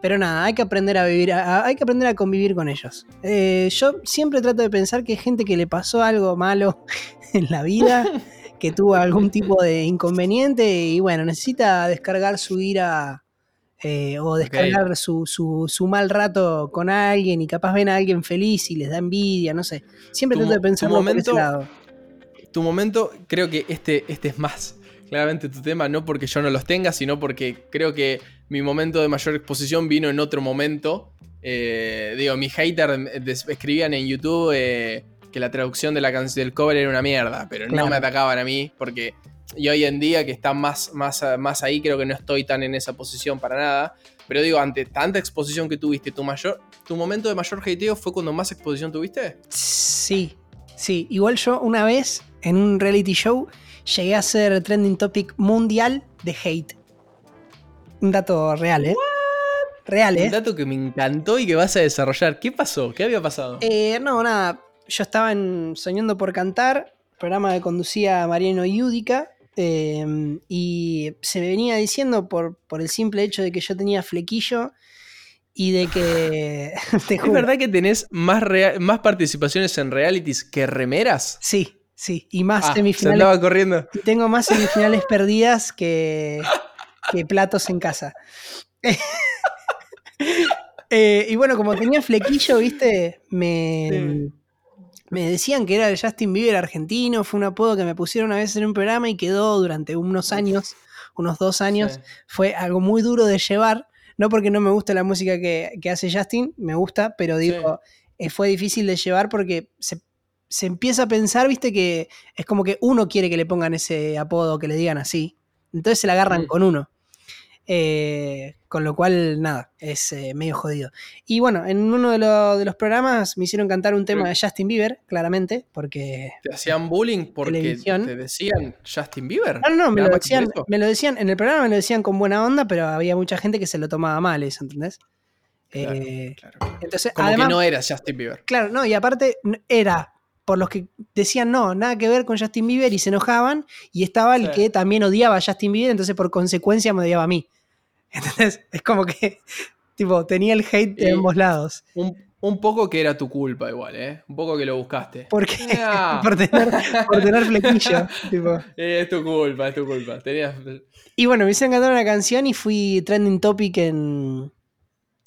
Pero nada, hay que aprender a vivir, a- a- hay que aprender a convivir con ellos. Eh, yo siempre trato de pensar que hay gente que le pasó algo malo <laughs> en la vida, <laughs> que tuvo algún tipo de inconveniente y bueno, necesita descargar su ira eh, o descargar su, su- su mal rato con alguien y capaz ven a alguien feliz y les da envidia, no sé. Siempre trato de mo- tu pensarlo por ese momento- lado. Tu momento, creo que este, este es más claramente tu tema, no porque yo no los tenga, sino porque creo que mi momento de mayor exposición vino en otro momento. Eh, digo, mis haters escribían en YouTube eh, que la traducción de la canción del cover era una mierda, pero Claro. no me atacaban a mí porque y hoy en día que está más, más, más ahí, creo que no estoy tan en esa posición para nada. Pero digo, ante tanta exposición que tuviste, tu mayor, tu momento de mayor hateo fue cuando más exposición tuviste. Sí, sí. Igual yo una vez en un reality show llegué a ser trending topic mundial de hate. Un dato real, ¿eh? Real, Un ¿eh? dato que me encantó y que vas a desarrollar. ¿Qué pasó? ¿Qué había pasado? Eh, no, nada. Yo estaba en Soñando por Cantar, programa que conducía Mariano Yudica. Eh, y se me venía diciendo por, por el simple hecho de que yo tenía flequillo y de que. <laughs> <laughs> te ¿Es verdad que tenés más, más participaciones en realities que remeras? Sí, sí. Y más Ah, se semifinales. andaba corriendo. Y tengo más semifinales perdidas que, que platos en casa. <laughs> Eh, y bueno, como tenía flequillo, viste, me, Sí. Me decían que era el Justin Bieber argentino. Fue un apodo que me pusieron una vez en un programa y quedó durante unos años, unos dos años. Sí. Fue algo muy duro de llevar. No porque no me guste la música que, que hace Justin, me gusta, pero digo, eh, fue difícil de llevar porque se, se empieza a pensar, viste, que es como que uno quiere que le pongan ese apodo, que le digan así. Entonces se la agarran Mm. con uno. Eh, con lo cual, nada, es eh, medio jodido. Y bueno, en uno de, lo- de los programas me hicieron cantar un tema de Justin Bieber, claramente, porque... ¿Te hacían bullying porque Televisión. te decían Justin Bieber? No, no, me lo, decían, me lo decían, en el programa me lo decían con buena onda, pero había mucha gente que se lo tomaba mal eso, ¿entendés? Claro, Eh, claro. entonces, Como además, que no eras Justin Bieber. Claro, no, y aparte era por los que decían no, nada que ver con Justin Bieber y se enojaban, y estaba el Sí. que también odiaba a Justin Bieber, entonces por consecuencia me odiaba a mí. Entonces, es como que, <laughs> tipo, tenía el hate de ambos lados. Un, un poco que era tu culpa igual, ¿eh? Un poco que lo buscaste. Porque, Ah. <laughs> por, tener, por tener flequillo. <laughs> tipo. Eh, es tu culpa, es tu culpa. Tenías... Y bueno, me hicieron cantar una canción y fui trending topic en,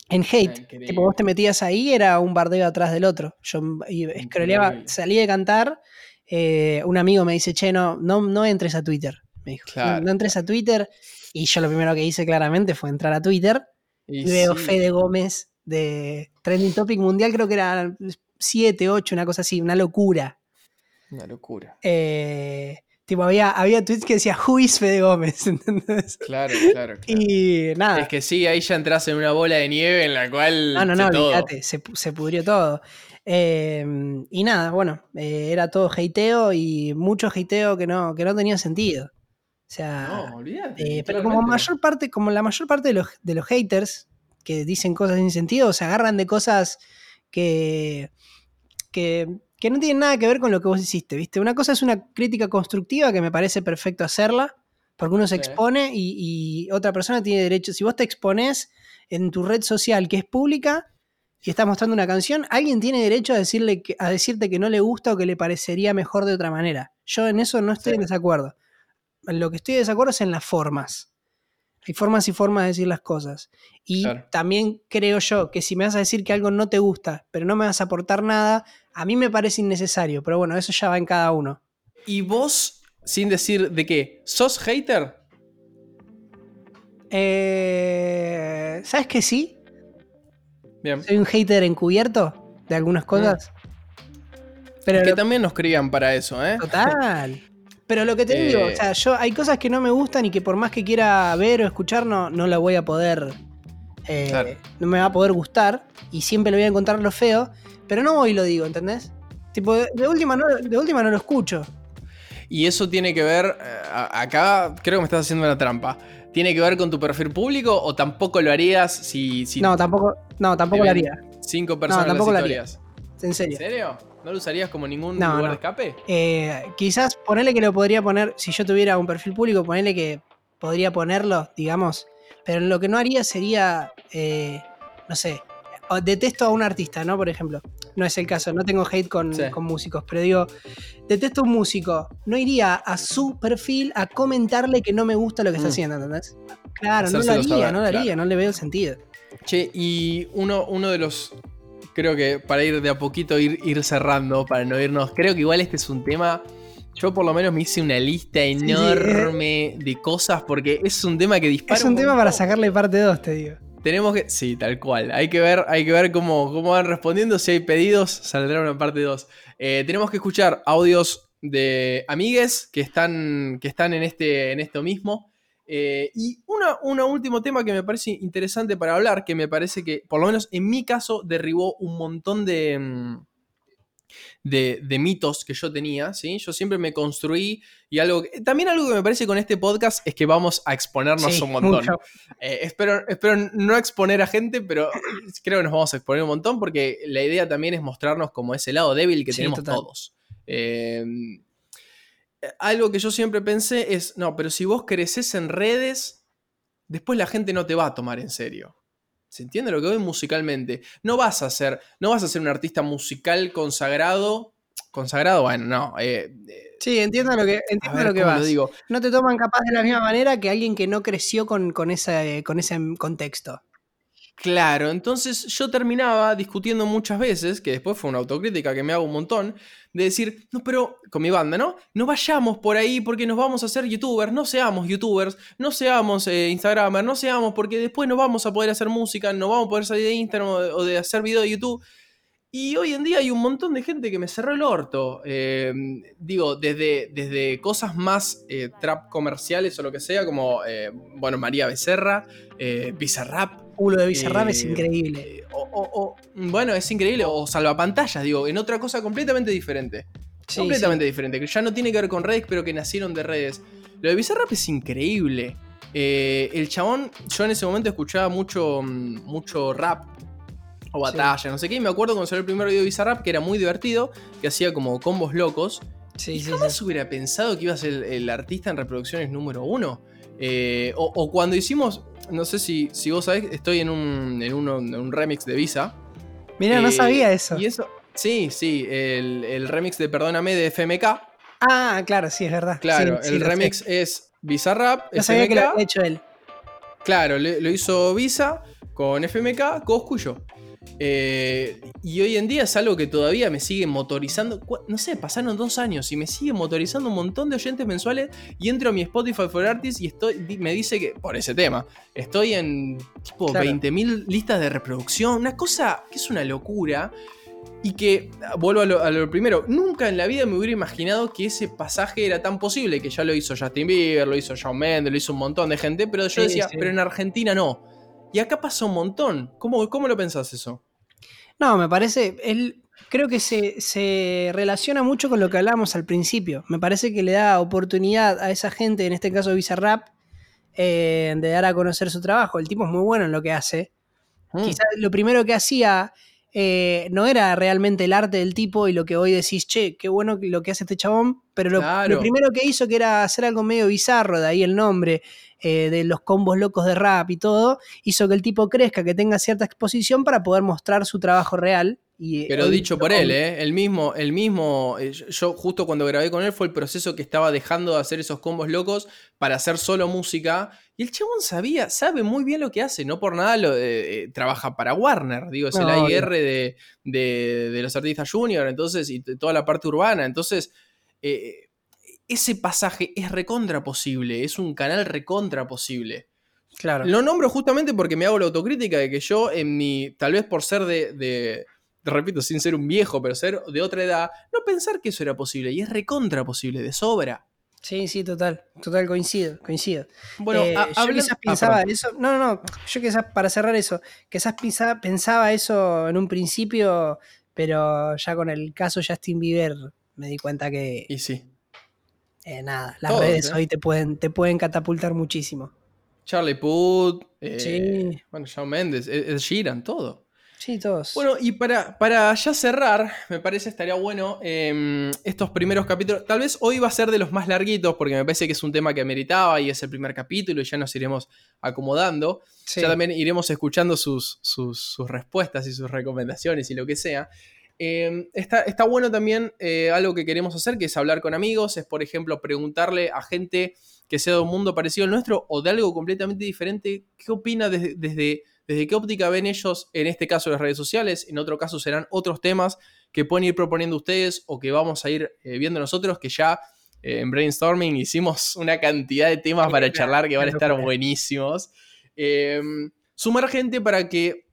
en hate. Increíble. Tipo, vos te metías ahí, era un bardeo atrás del otro. Yo Increíble. salí de cantar, eh, un amigo me dice, che, no, no, no entres a Twitter. Me dijo, Claro. no, no entres a Twitter. Y yo lo primero que hice claramente fue entrar a Twitter Y y veo sí. Fede Gómez de Trending Topic Mundial, creo que era 7, 8, una cosa así, una locura. Una locura. Eh, tipo, había, había tweets que decía, Who is Fede Gómez? <laughs> ¿Entendés? Claro, claro, claro. Y nada. Es que sí, ahí ya entras en una bola de nieve en la cual. No, no, no, olvídate, se, se pudrió todo. Eh, y nada, bueno, eh, era todo hateo y mucho hateo que no, que no tenía sentido. O sea, No, olvídate. eh, pero como mayor parte, como la mayor parte de los, de los haters que dicen cosas sin sentido, se agarran de cosas que, que, que no tienen nada que ver con lo que vos hiciste, ¿viste? Una cosa es una crítica constructiva que me parece perfecto hacerla, porque uno se Sí. expone y, y otra persona tiene derecho. Si vos te expones en tu red social que es pública y estás mostrando una canción, alguien tiene derecho a, decirle que- a decirte que no le gusta o que le parecería mejor de otra manera. Yo en eso no estoy Sí. en desacuerdo. Lo que estoy de desacuerdo es en las formas. Hay formas y formas de decir las cosas. Y Claro. también creo yo que si me vas a decir que algo no te gusta, pero no me vas a aportar nada, a mí me parece innecesario. Pero bueno, eso ya va en cada uno. ¿y vos, sin decir de qué, sos hater? Eh, ¿Sabes que sí? Bien. Soy un hater encubierto de algunas cosas. Pero que lo- también nos crían para eso, ¿eh? total. <laughs> Pero lo que te digo, Eh. o sea, yo hay cosas que no me gustan y que por más que quiera ver o escuchar, no, no la voy a poder. eh, Claro. No me va a poder gustar. Y siempre le voy a encontrar lo feo. Pero no voy y lo digo, ¿entendés? Tipo, de, de última no, de última no lo escucho. Y eso tiene que ver, eh, acá creo que me estás haciendo una trampa. ¿Tiene que ver con tu perfil público o tampoco lo harías si, si No, tampoco, no, tampoco lo haría. cinco personas tampoco en lo las historias? En ¿En serio. serio? ¿No lo usarías como ningún No, lugar no. de escape? Eh, quizás ponerle que lo podría poner, si yo tuviera un perfil público, ponerle que podría ponerlo, digamos. Pero lo que no haría sería, eh, no sé, detesto a un artista, ¿no? Por ejemplo. No es el caso, no tengo hate con, Sí. con músicos, pero digo, detesto a un músico, no iría a su perfil a comentarle que no me gusta lo que está Mm. haciendo, ¿entendés? Claro, no lo haría, saber, no lo haría, claro. no le veo el sentido. Che, y uno, uno de los. Creo que para ir de a poquito, ir, ir cerrando, para no irnos. Creo que igual este es un tema. Yo por lo menos me hice una lista sí, enorme de cosas porque es un tema que dispara. Es un tema para sacarle parte 2, te digo. Tenemos que. Sí, tal cual. Hay que ver, hay que ver cómo, cómo van respondiendo. Si hay pedidos, saldrá una parte 2. tenemos que escuchar audios de amigues que están, que están en, este, en esto mismo. Eh, y una, un último tema que me parece interesante para hablar, que me parece que, por lo menos en mi caso, derribó un montón de. mm, De, de mitos que yo tenía, ¿sí? Yo siempre me construí y algo... que- También algo que me parece con este podcast es que vamos a exponernos Sí, un montón. Eh, espero, espero no exponer a gente, pero creo que nos vamos a exponer un montón porque la idea también es mostrarnos como ese lado débil que Sí, tenemos total. todos. Eh, algo que yo siempre pensé es, no, pero si vos creces en redes, después la gente no te va a tomar en serio. ¿Se entiende lo que voy musicalmente? No vas a ser, no vas a ser un artista musical consagrado. Consagrado, bueno, no. eh, eh, Sí, entiendo lo que, entiendo ver, lo que ¿cómo vas. lo digo? no te toman capaz de la misma manera que alguien que no creció con, con, ese, con ese contexto. Claro, entonces yo terminaba discutiendo muchas veces, que después fue una autocrítica que me hago un montón, de decir, no, pero con mi banda, ¿no? No vayamos por ahí porque nos vamos a hacer youtubers, no seamos youtubers, no seamos eh, instagramers, no seamos porque después no vamos a poder hacer música, no vamos a poder salir de Instagram o de, hacer video de YouTube. Y hoy en día hay un montón de gente que me cerró el orto. eh, digo, desde, desde cosas más eh, trap comerciales o lo que sea, como, eh, bueno, María Becerra, eh, Bizarrap, Uh, lo de Bizarrap es Eh, increíble. eh, o, o- o- bueno, es increíble. O salvapantallas, digo, en otra cosa completamente diferente. Sí, completamente diferente. Que ya no tiene que ver con redes, pero que nacieron de redes. Lo de Bizarrap es increíble. Eh, el chabón, yo en ese momento escuchaba mucho, mm, mucho rap. O batalla, no sé qué. Y me acuerdo cuando salió el primer video de Bizarrap, que era muy divertido, que hacía como combos locos. Sí, y sí, jamás hubiera pensado que iba a ser el, el artista en reproducciones número uno. Eh, o, o cuando hicimos, no sé si, si vos sabés, estoy en un, en un remix de Visa. Mirá, no Eh, sabía eso. Y eso, sí, sí, el, el remix de Perdóname de FMK. Ah, claro, sí, es verdad. Claro, Sí, el remix es Bizarrap, No sabía que lo había hecho él. Claro, le- lo hizo Visa con FMK, Coscu y yo. Eh, y hoy en día es algo que todavía me sigue motorizando. No sé, pasaron dos años y me sigue motorizando un montón de oyentes mensuales. Y entro a mi Spotify for Artists y estoy, me dice que, por ese tema, estoy en tipo Claro. 20.000 listas de reproducción. Una cosa que es una locura. Y que, vuelvo a lo, a lo primero, nunca en la vida me hubiera imaginado que ese pasaje era tan posible, que ya lo hizo Justin Bieber, lo hizo Shawn Mendes, lo hizo un montón de gente, pero yo Sí, decía, sí. pero en Argentina no. Y acá pasa un montón. ¿Cómo, cómo lo pensás eso? No, me parece. Él creo que se, se relaciona mucho con lo que hablábamos al principio. Me parece que le da oportunidad a esa gente, en este caso Bizarrap, eh, de dar a conocer su trabajo. El tipo es muy bueno en lo que hace. Mm. Quizás lo primero que hacía eh, no era realmente el arte del tipo y lo que hoy decís, che, qué bueno lo que hace este chabón, pero lo, Claro. lo primero que hizo que era hacer algo medio bizarro, de ahí el nombre, eh, de los combos locos de rap y todo, hizo que el tipo crezca, que tenga cierta exposición para poder mostrar su trabajo real. Y, Pero hoy dicho por él, ¿eh? El mismo, el mismo, eh, yo- justo cuando grabé con él fue el proceso que estaba dejando de hacer esos combos locos para hacer solo música. Y el chabón sabía, sabe muy bien lo que hace, no por nada lo, eh, eh, trabaja para Warner, digo, es el AIR de, de- de los artistas junior, entonces, y toda la parte urbana. Entonces, eh, ese pasaje es recontra posible, es un canal recontra posible. Claro. Lo nombro justamente porque me hago la autocrítica de que yo en mi, tal vez por ser de, de, repito, sin ser un viejo, pero ser de otra edad, no pensar que eso era posible. Y es recontra posible, de sobra. Sí, sí, total. Total, coincido, coincido. Bueno, Eh, a- yo quizás ah, pensaba eso. No, no, no. Yo quizás, para cerrar eso, quizás pensa- pensaba eso en un principio, pero ya con el caso Justin Bieber me di cuenta que Y sí. Eh, nada, las Todos, redes ¿eh? hoy te pueden, te pueden catapultar muchísimo. Charlie Puth, eh, Sí. bueno, Shawn Mendes, Ed Ed Sheeran, todo. Sí, todos. Bueno, y para, para ya cerrar, me parece estaría bueno eh, estos primeros capítulos. Tal vez hoy va a ser de los más larguitos, porque me parece que es un tema que ameritaba y es el primer capítulo y ya nos iremos acomodando. Sí. Ya también iremos escuchando sus, sus- sus respuestas y sus recomendaciones y lo que sea. Eh, está, está bueno también eh, algo que queremos hacer, que es hablar con amigos, es por ejemplo preguntarle a gente que sea de un mundo parecido al nuestro o de algo completamente diferente, qué opina desde, desde, desde qué óptica ven ellos, en este caso las redes sociales, en otro caso serán otros temas que pueden ir proponiendo ustedes o que vamos a ir eh, viendo nosotros, que ya eh, en brainstorming hicimos una cantidad de temas para charlar que van a estar buenísimos. Eh, sumar gente para que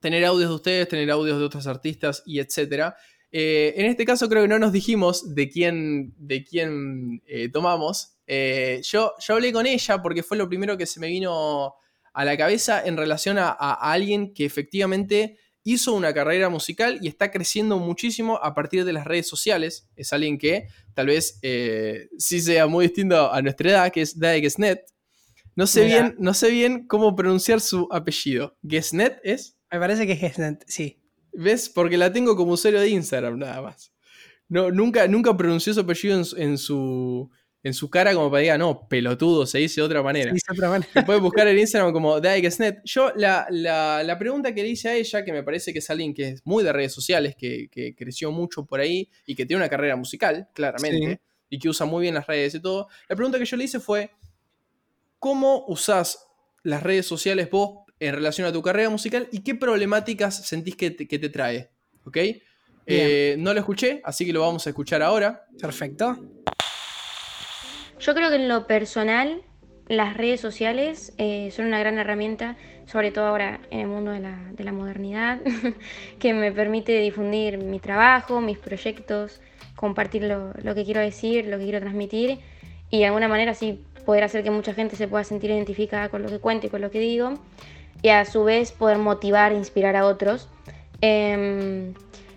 tener audios de ustedes, tener audios de otros artistas y etcétera. Eh, en este caso creo que no nos dijimos de quién, de quién eh, tomamos. Eh, yo, yo hablé con ella porque fue lo primero que se me vino a la cabeza en relación a, alguien que efectivamente hizo una carrera musical y está creciendo muchísimo a partir de las redes sociales. Es alguien que tal vez sí sea muy distinto a nuestra edad, que es Dae Gesnet. No sé, Mira. bien, no sé bien cómo pronunciar su apellido. ¿Gesnet es? Me parece que es sí. ¿Ves? Porque la tengo como usuario de Instagram, nada más. No, nunca, nunca pronunció su apellido en, su- en su, en su cara como para diga, no, pelotudo, se dice de otra manera. Se dice de otra manera. Te puedes buscar en Instagram como Daegesnet. Yo, la, la, la pregunta que le hice a ella, que me parece que es alguien que es muy de redes sociales, que, que creció mucho por ahí y que tiene una carrera musical, claramente, y que usa muy bien las redes y todo. La pregunta que yo le hice fue: ¿Cómo usás las redes sociales vos en relación a tu carrera musical y qué problemáticas sentís que te, que te trae? ¿Ok? Eh, no lo escuché, así que lo vamos a escuchar ahora. Perfecto. Yo creo que en lo personal, las redes sociales eh, son una gran herramienta, sobre todo ahora en el mundo de la, de la modernidad, <laughs> que me permite difundir mi trabajo, mis proyectos, compartir lo, lo que quiero decir, lo que quiero transmitir y de alguna manera así poder hacer que mucha gente se pueda sentir identificada con lo que cuento y con lo que digo y a su vez poder motivar e inspirar a otros. Em,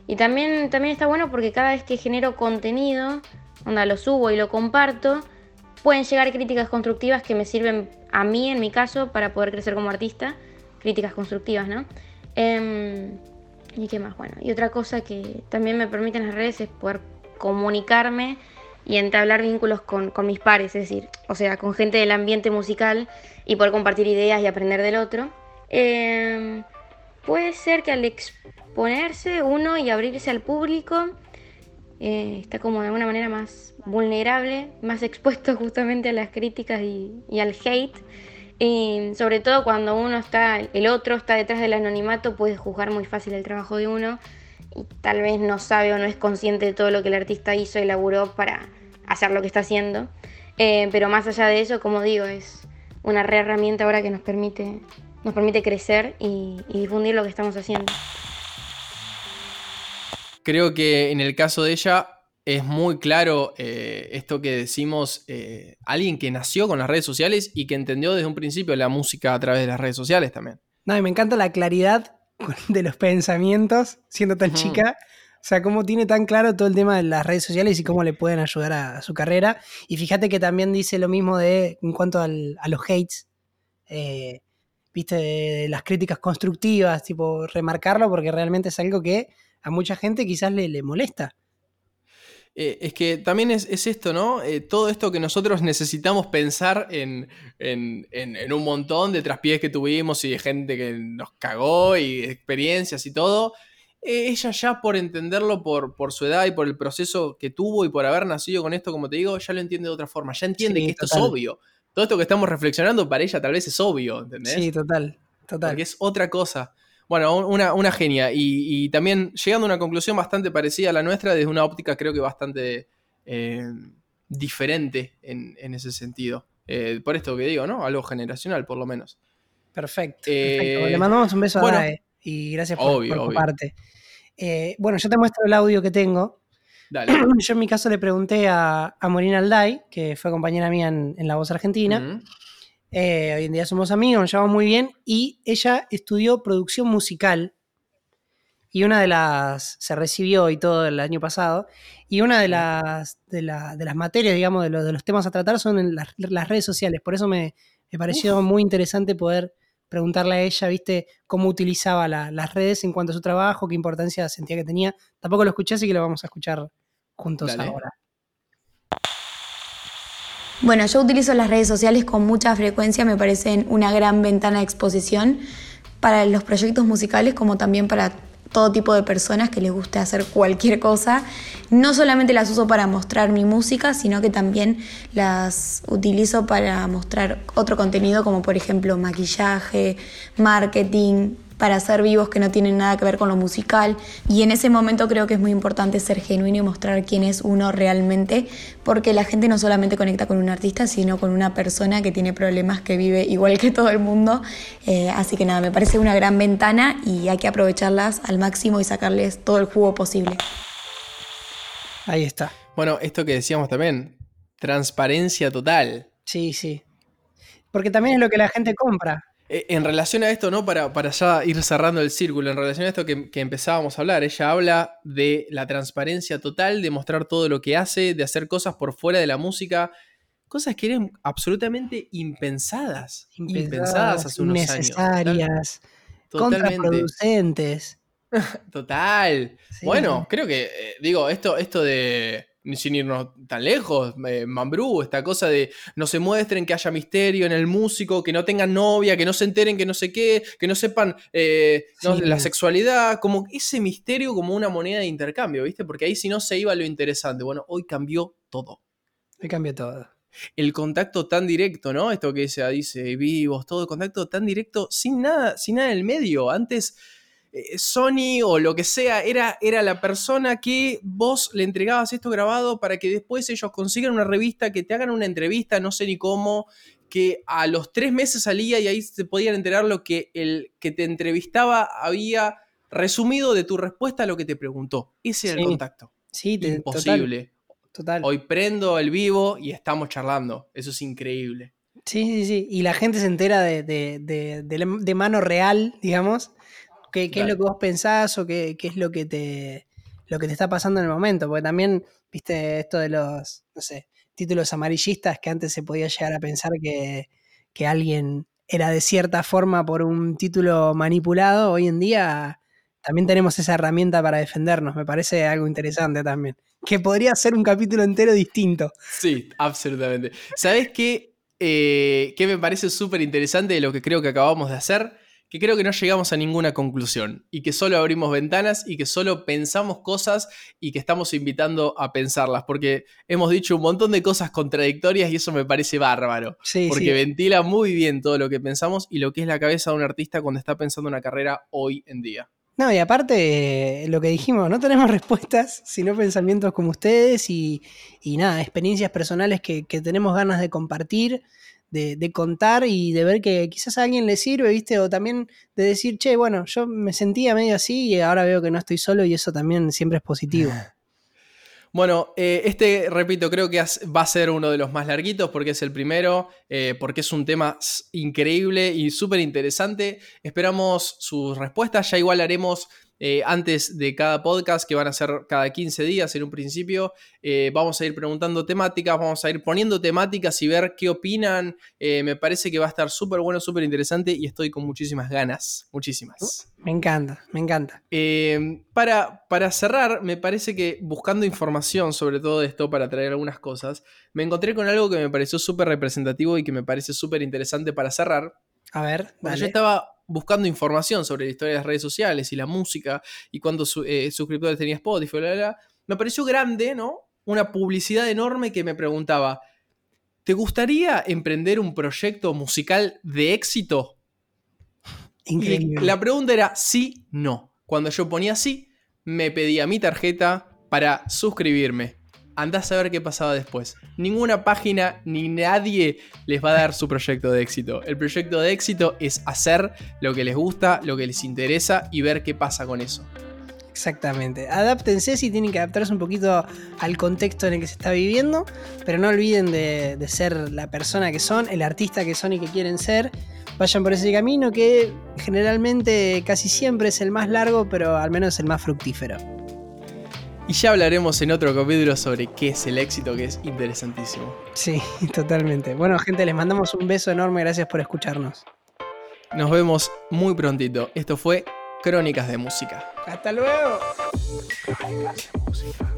y también, también está bueno porque cada vez que genero contenido, onda, lo subo y lo comparto, pueden llegar críticas constructivas que me sirven a mí, en mi caso, para poder crecer como artista. Críticas constructivas, ¿no? Em, ¿Y qué más? Bueno, y otra cosa que también me permiten las redes es poder comunicarme y entablar vínculos con, con mis pares, es decir, o sea, con gente del ambiente musical y poder compartir ideas y aprender del otro. Em, puede ser que al exponerse uno y abrirse al público, eh, está como de alguna manera más vulnerable, más expuesto <laughs> justamente a las críticas y, al hate. Y sobre todo cuando uno está, el otro está detrás del anonimato, puede juzgar muy fácil el trabajo de uno y tal vez no sabe o no es consciente de todo lo que el artista hizo y elaboró para hacer lo que está haciendo. Eh, pero más allá de eso, como digo, es una re herramienta ahora que nos permite, nos permite crecer y, y difundir lo que estamos haciendo. Creo que en el caso de ella es muy claro eh, esto que decimos, eh, alguien que nació con las redes sociales y que entendió desde un principio la música a través de las redes sociales también. No, y me encanta la claridad de los pensamientos siendo tan chica. O sea, cómo tiene tan claro todo el tema de las redes sociales y cómo le pueden ayudar a, a su carrera. Y fíjate que también dice lo mismo de en cuanto al- a los hates. eh, viste, de, las críticas constructivas, tipo, remarcarlo porque realmente es algo que a mucha gente quizás le, le molesta. Eh, es que también es, es esto, ¿no? Eh, todo esto que nosotros necesitamos pensar en, en- en- en un montón de traspiés que tuvimos y de gente que nos cagó y experiencias y todo. eh, ella ya por entenderlo por, por su edad y por el proceso que tuvo y por haber nacido con esto, como te digo, ya lo entiende de otra forma. Ya entiende Sí, que esto total. es obvio. Todo esto que estamos reflexionando para ella tal vez es obvio, ¿entendés? Sí, total, total. Porque es otra cosa. Bueno, un- una, una genia. Y, y también llegando a una conclusión bastante parecida a la nuestra, desde una óptica creo que bastante eh, diferente en, en ese sentido. Eh, por esto que digo, ¿no? Algo generacional, por lo menos. Perfecto. Eh, perfecto. Le mandamos un beso bueno, a Dae y gracias por, obvio, por tu obvio. parte. Bueno, yo te muestro el audio que tengo. Dale. <clears throat> Yo en mi caso le pregunté a, a Morina Alday, que fue compañera mía en, en La Voz Argentina. Eh, hoy en día somos amigos, nos llevamos muy bien. Y ella estudió producción musical. Y una de las. se recibió y todo el año pasado. Y una de las, de, la- de las materias, digamos, de, los- de los temas a tratar son en las, las redes sociales. Por eso me, me pareció muy interesante poder preguntarle a ella, viste, cómo utilizaba la- las redes en cuanto a su trabajo, qué importancia sentía que tenía. Tampoco lo escuché, así que lo vamos a escuchar juntos Dale. ahora. Bueno, yo utilizo las redes sociales con mucha frecuencia, me parecen una gran ventana de exposición para los proyectos musicales como también para todo tipo de personas que les guste hacer cualquier cosa. No solamente las uso para mostrar mi música, sino que también las utilizo para mostrar otro contenido como por ejemplo maquillaje, marketing, para hacer vivos que no tienen nada que ver con lo musical. Y en ese momento creo que es muy importante ser genuino y mostrar quién es uno realmente, porque la gente no solamente conecta con un artista, sino con una persona que tiene problemas, que vive igual que todo el mundo. Eh, así que nada, me parece una gran ventana y hay que aprovecharlas al máximo y sacarles todo el jugo posible. Ahí está. Bueno, esto que decíamos también, transparencia total. Sí, sí. Porque también es lo que la gente compra. Eh, En relación a esto, ¿no? Para, para ya ir cerrando el círculo, en relación a esto que, que empezábamos a hablar, ella habla de la transparencia total, de mostrar todo lo que hace, de hacer cosas por fuera de la música, cosas que eran absolutamente impensadas. Impensadas, hace unos años. innecesarias, Totalmente. contraproducentes. <laughs> Total. Sí. Bueno, creo que, eh, digo, esto, esto de, sin irnos tan lejos, eh, Mambrú, esta cosa de no se muestren, que haya misterio en el músico, que no tengan novia, que no se enteren que no sé qué, que no sepan eh, no, la sexualidad, como ese misterio como una moneda de intercambio, ¿viste? Porque ahí si no se iba lo interesante. Bueno, hoy cambió todo. Me cambia todo. El contacto tan directo, ¿no? Esto que ella dice, vivos, todo el contacto tan directo, sin nada, sin nada en el medio. Antes Sony o lo que sea, era, era la persona que vos le entregabas esto grabado para que después ellos consigan una revista, que te hagan una entrevista, no sé ni cómo, que a los tres meses salía y ahí se podían enterar lo que el que te entrevistaba había resumido de tu respuesta a lo que te preguntó. Ese era el contacto. Sí, te- Imposible. Total. total. Hoy prendo el vivo y estamos charlando. Eso es increíble. Sí, sí, sí. Y la gente se entera de, de- de mano real, digamos, qué, qué es lo que vos pensás o qué, qué es lo que te lo que te está pasando en el momento. Porque también, viste, esto de los, no sé, títulos amarillistas que antes se podía llegar a pensar que, que alguien era de cierta forma por un título manipulado, hoy en día también tenemos esa herramienta para defendernos. Me parece algo interesante también. Que podría ser un capítulo entero distinto. Sí, absolutamente. ¿Sabes qué? Eh, ¿Qué me parece súper interesante de lo que creo que acabamos de hacer? Que creo que no llegamos a ninguna conclusión y que solo abrimos ventanas y que solo pensamos cosas y que estamos invitando a pensarlas, porque hemos dicho un montón de cosas contradictorias y eso me parece bárbaro. Sí, Porque sí. ventila muy bien todo lo que pensamos y lo que es la cabeza de un artista cuando está pensando una carrera hoy en día. No, y aparte, lo que dijimos, no tenemos <laughs> respuestas, sino pensamientos como ustedes y, y nada, experiencias personales que, que tenemos ganas de compartir, de, contar y de ver que quizás a alguien le sirve, ¿viste? O también de decir, che, bueno, yo me sentía medio así y ahora veo que no estoy solo y eso también siempre es positivo. <laughs> Bueno, eh, este, repito, creo que va a ser uno de los más larguitos porque es el primero, eh, porque es un tema increíble y súper interesante. Esperamos sus respuestas, ya igual haremos eh, antes de cada podcast, que van a ser cada 15 días en un principio. eh, vamos a ir preguntando temáticas, vamos a ir poniendo temáticas y ver qué opinan. Eh, me parece que va a estar súper bueno, súper interesante y estoy con muchísimas ganas, muchísimas. Me encanta, me encanta. Para, para cerrar, me parece que buscando información sobre todo esto, para traer algunas cosas, me encontré con algo que me pareció súper representativo y que me parece súper interesante para cerrar. A ver, yo estaba buscando información sobre la historia de las redes sociales y la música y cuántos eh, suscriptores tenía Spotify, bla, bla, bla, me pareció grande, ¿no? Una publicidad enorme que me preguntaba, ¿te gustaría emprender un proyecto musical de éxito? Increíble. Y la pregunta era sí, no. Cuando yo ponía sí, me pedía mi tarjeta para suscribirme. Andás a ver qué pasaba después. Ninguna página ni nadie les va a dar su proyecto de éxito. El proyecto de éxito es hacer lo que les gusta, lo que les interesa y ver qué pasa con eso. Exactamente. Adáptense si tienen que adaptarse un poquito al contexto en el que se está viviendo, pero no olviden de, de ser la persona que son, el artista que son y que quieren ser. Vayan por ese camino que generalmente casi siempre es el más largo, pero al menos el más fructífero. Y ya hablaremos en otro capítulo sobre qué es el éxito, que es interesantísimo. Sí, <laughs> totalmente. Bueno, gente, les mandamos un beso enorme. Gracias por escucharnos. Nos vemos muy prontito. Esto fue Crónicas de Música. Hasta luego. Crónicas de música.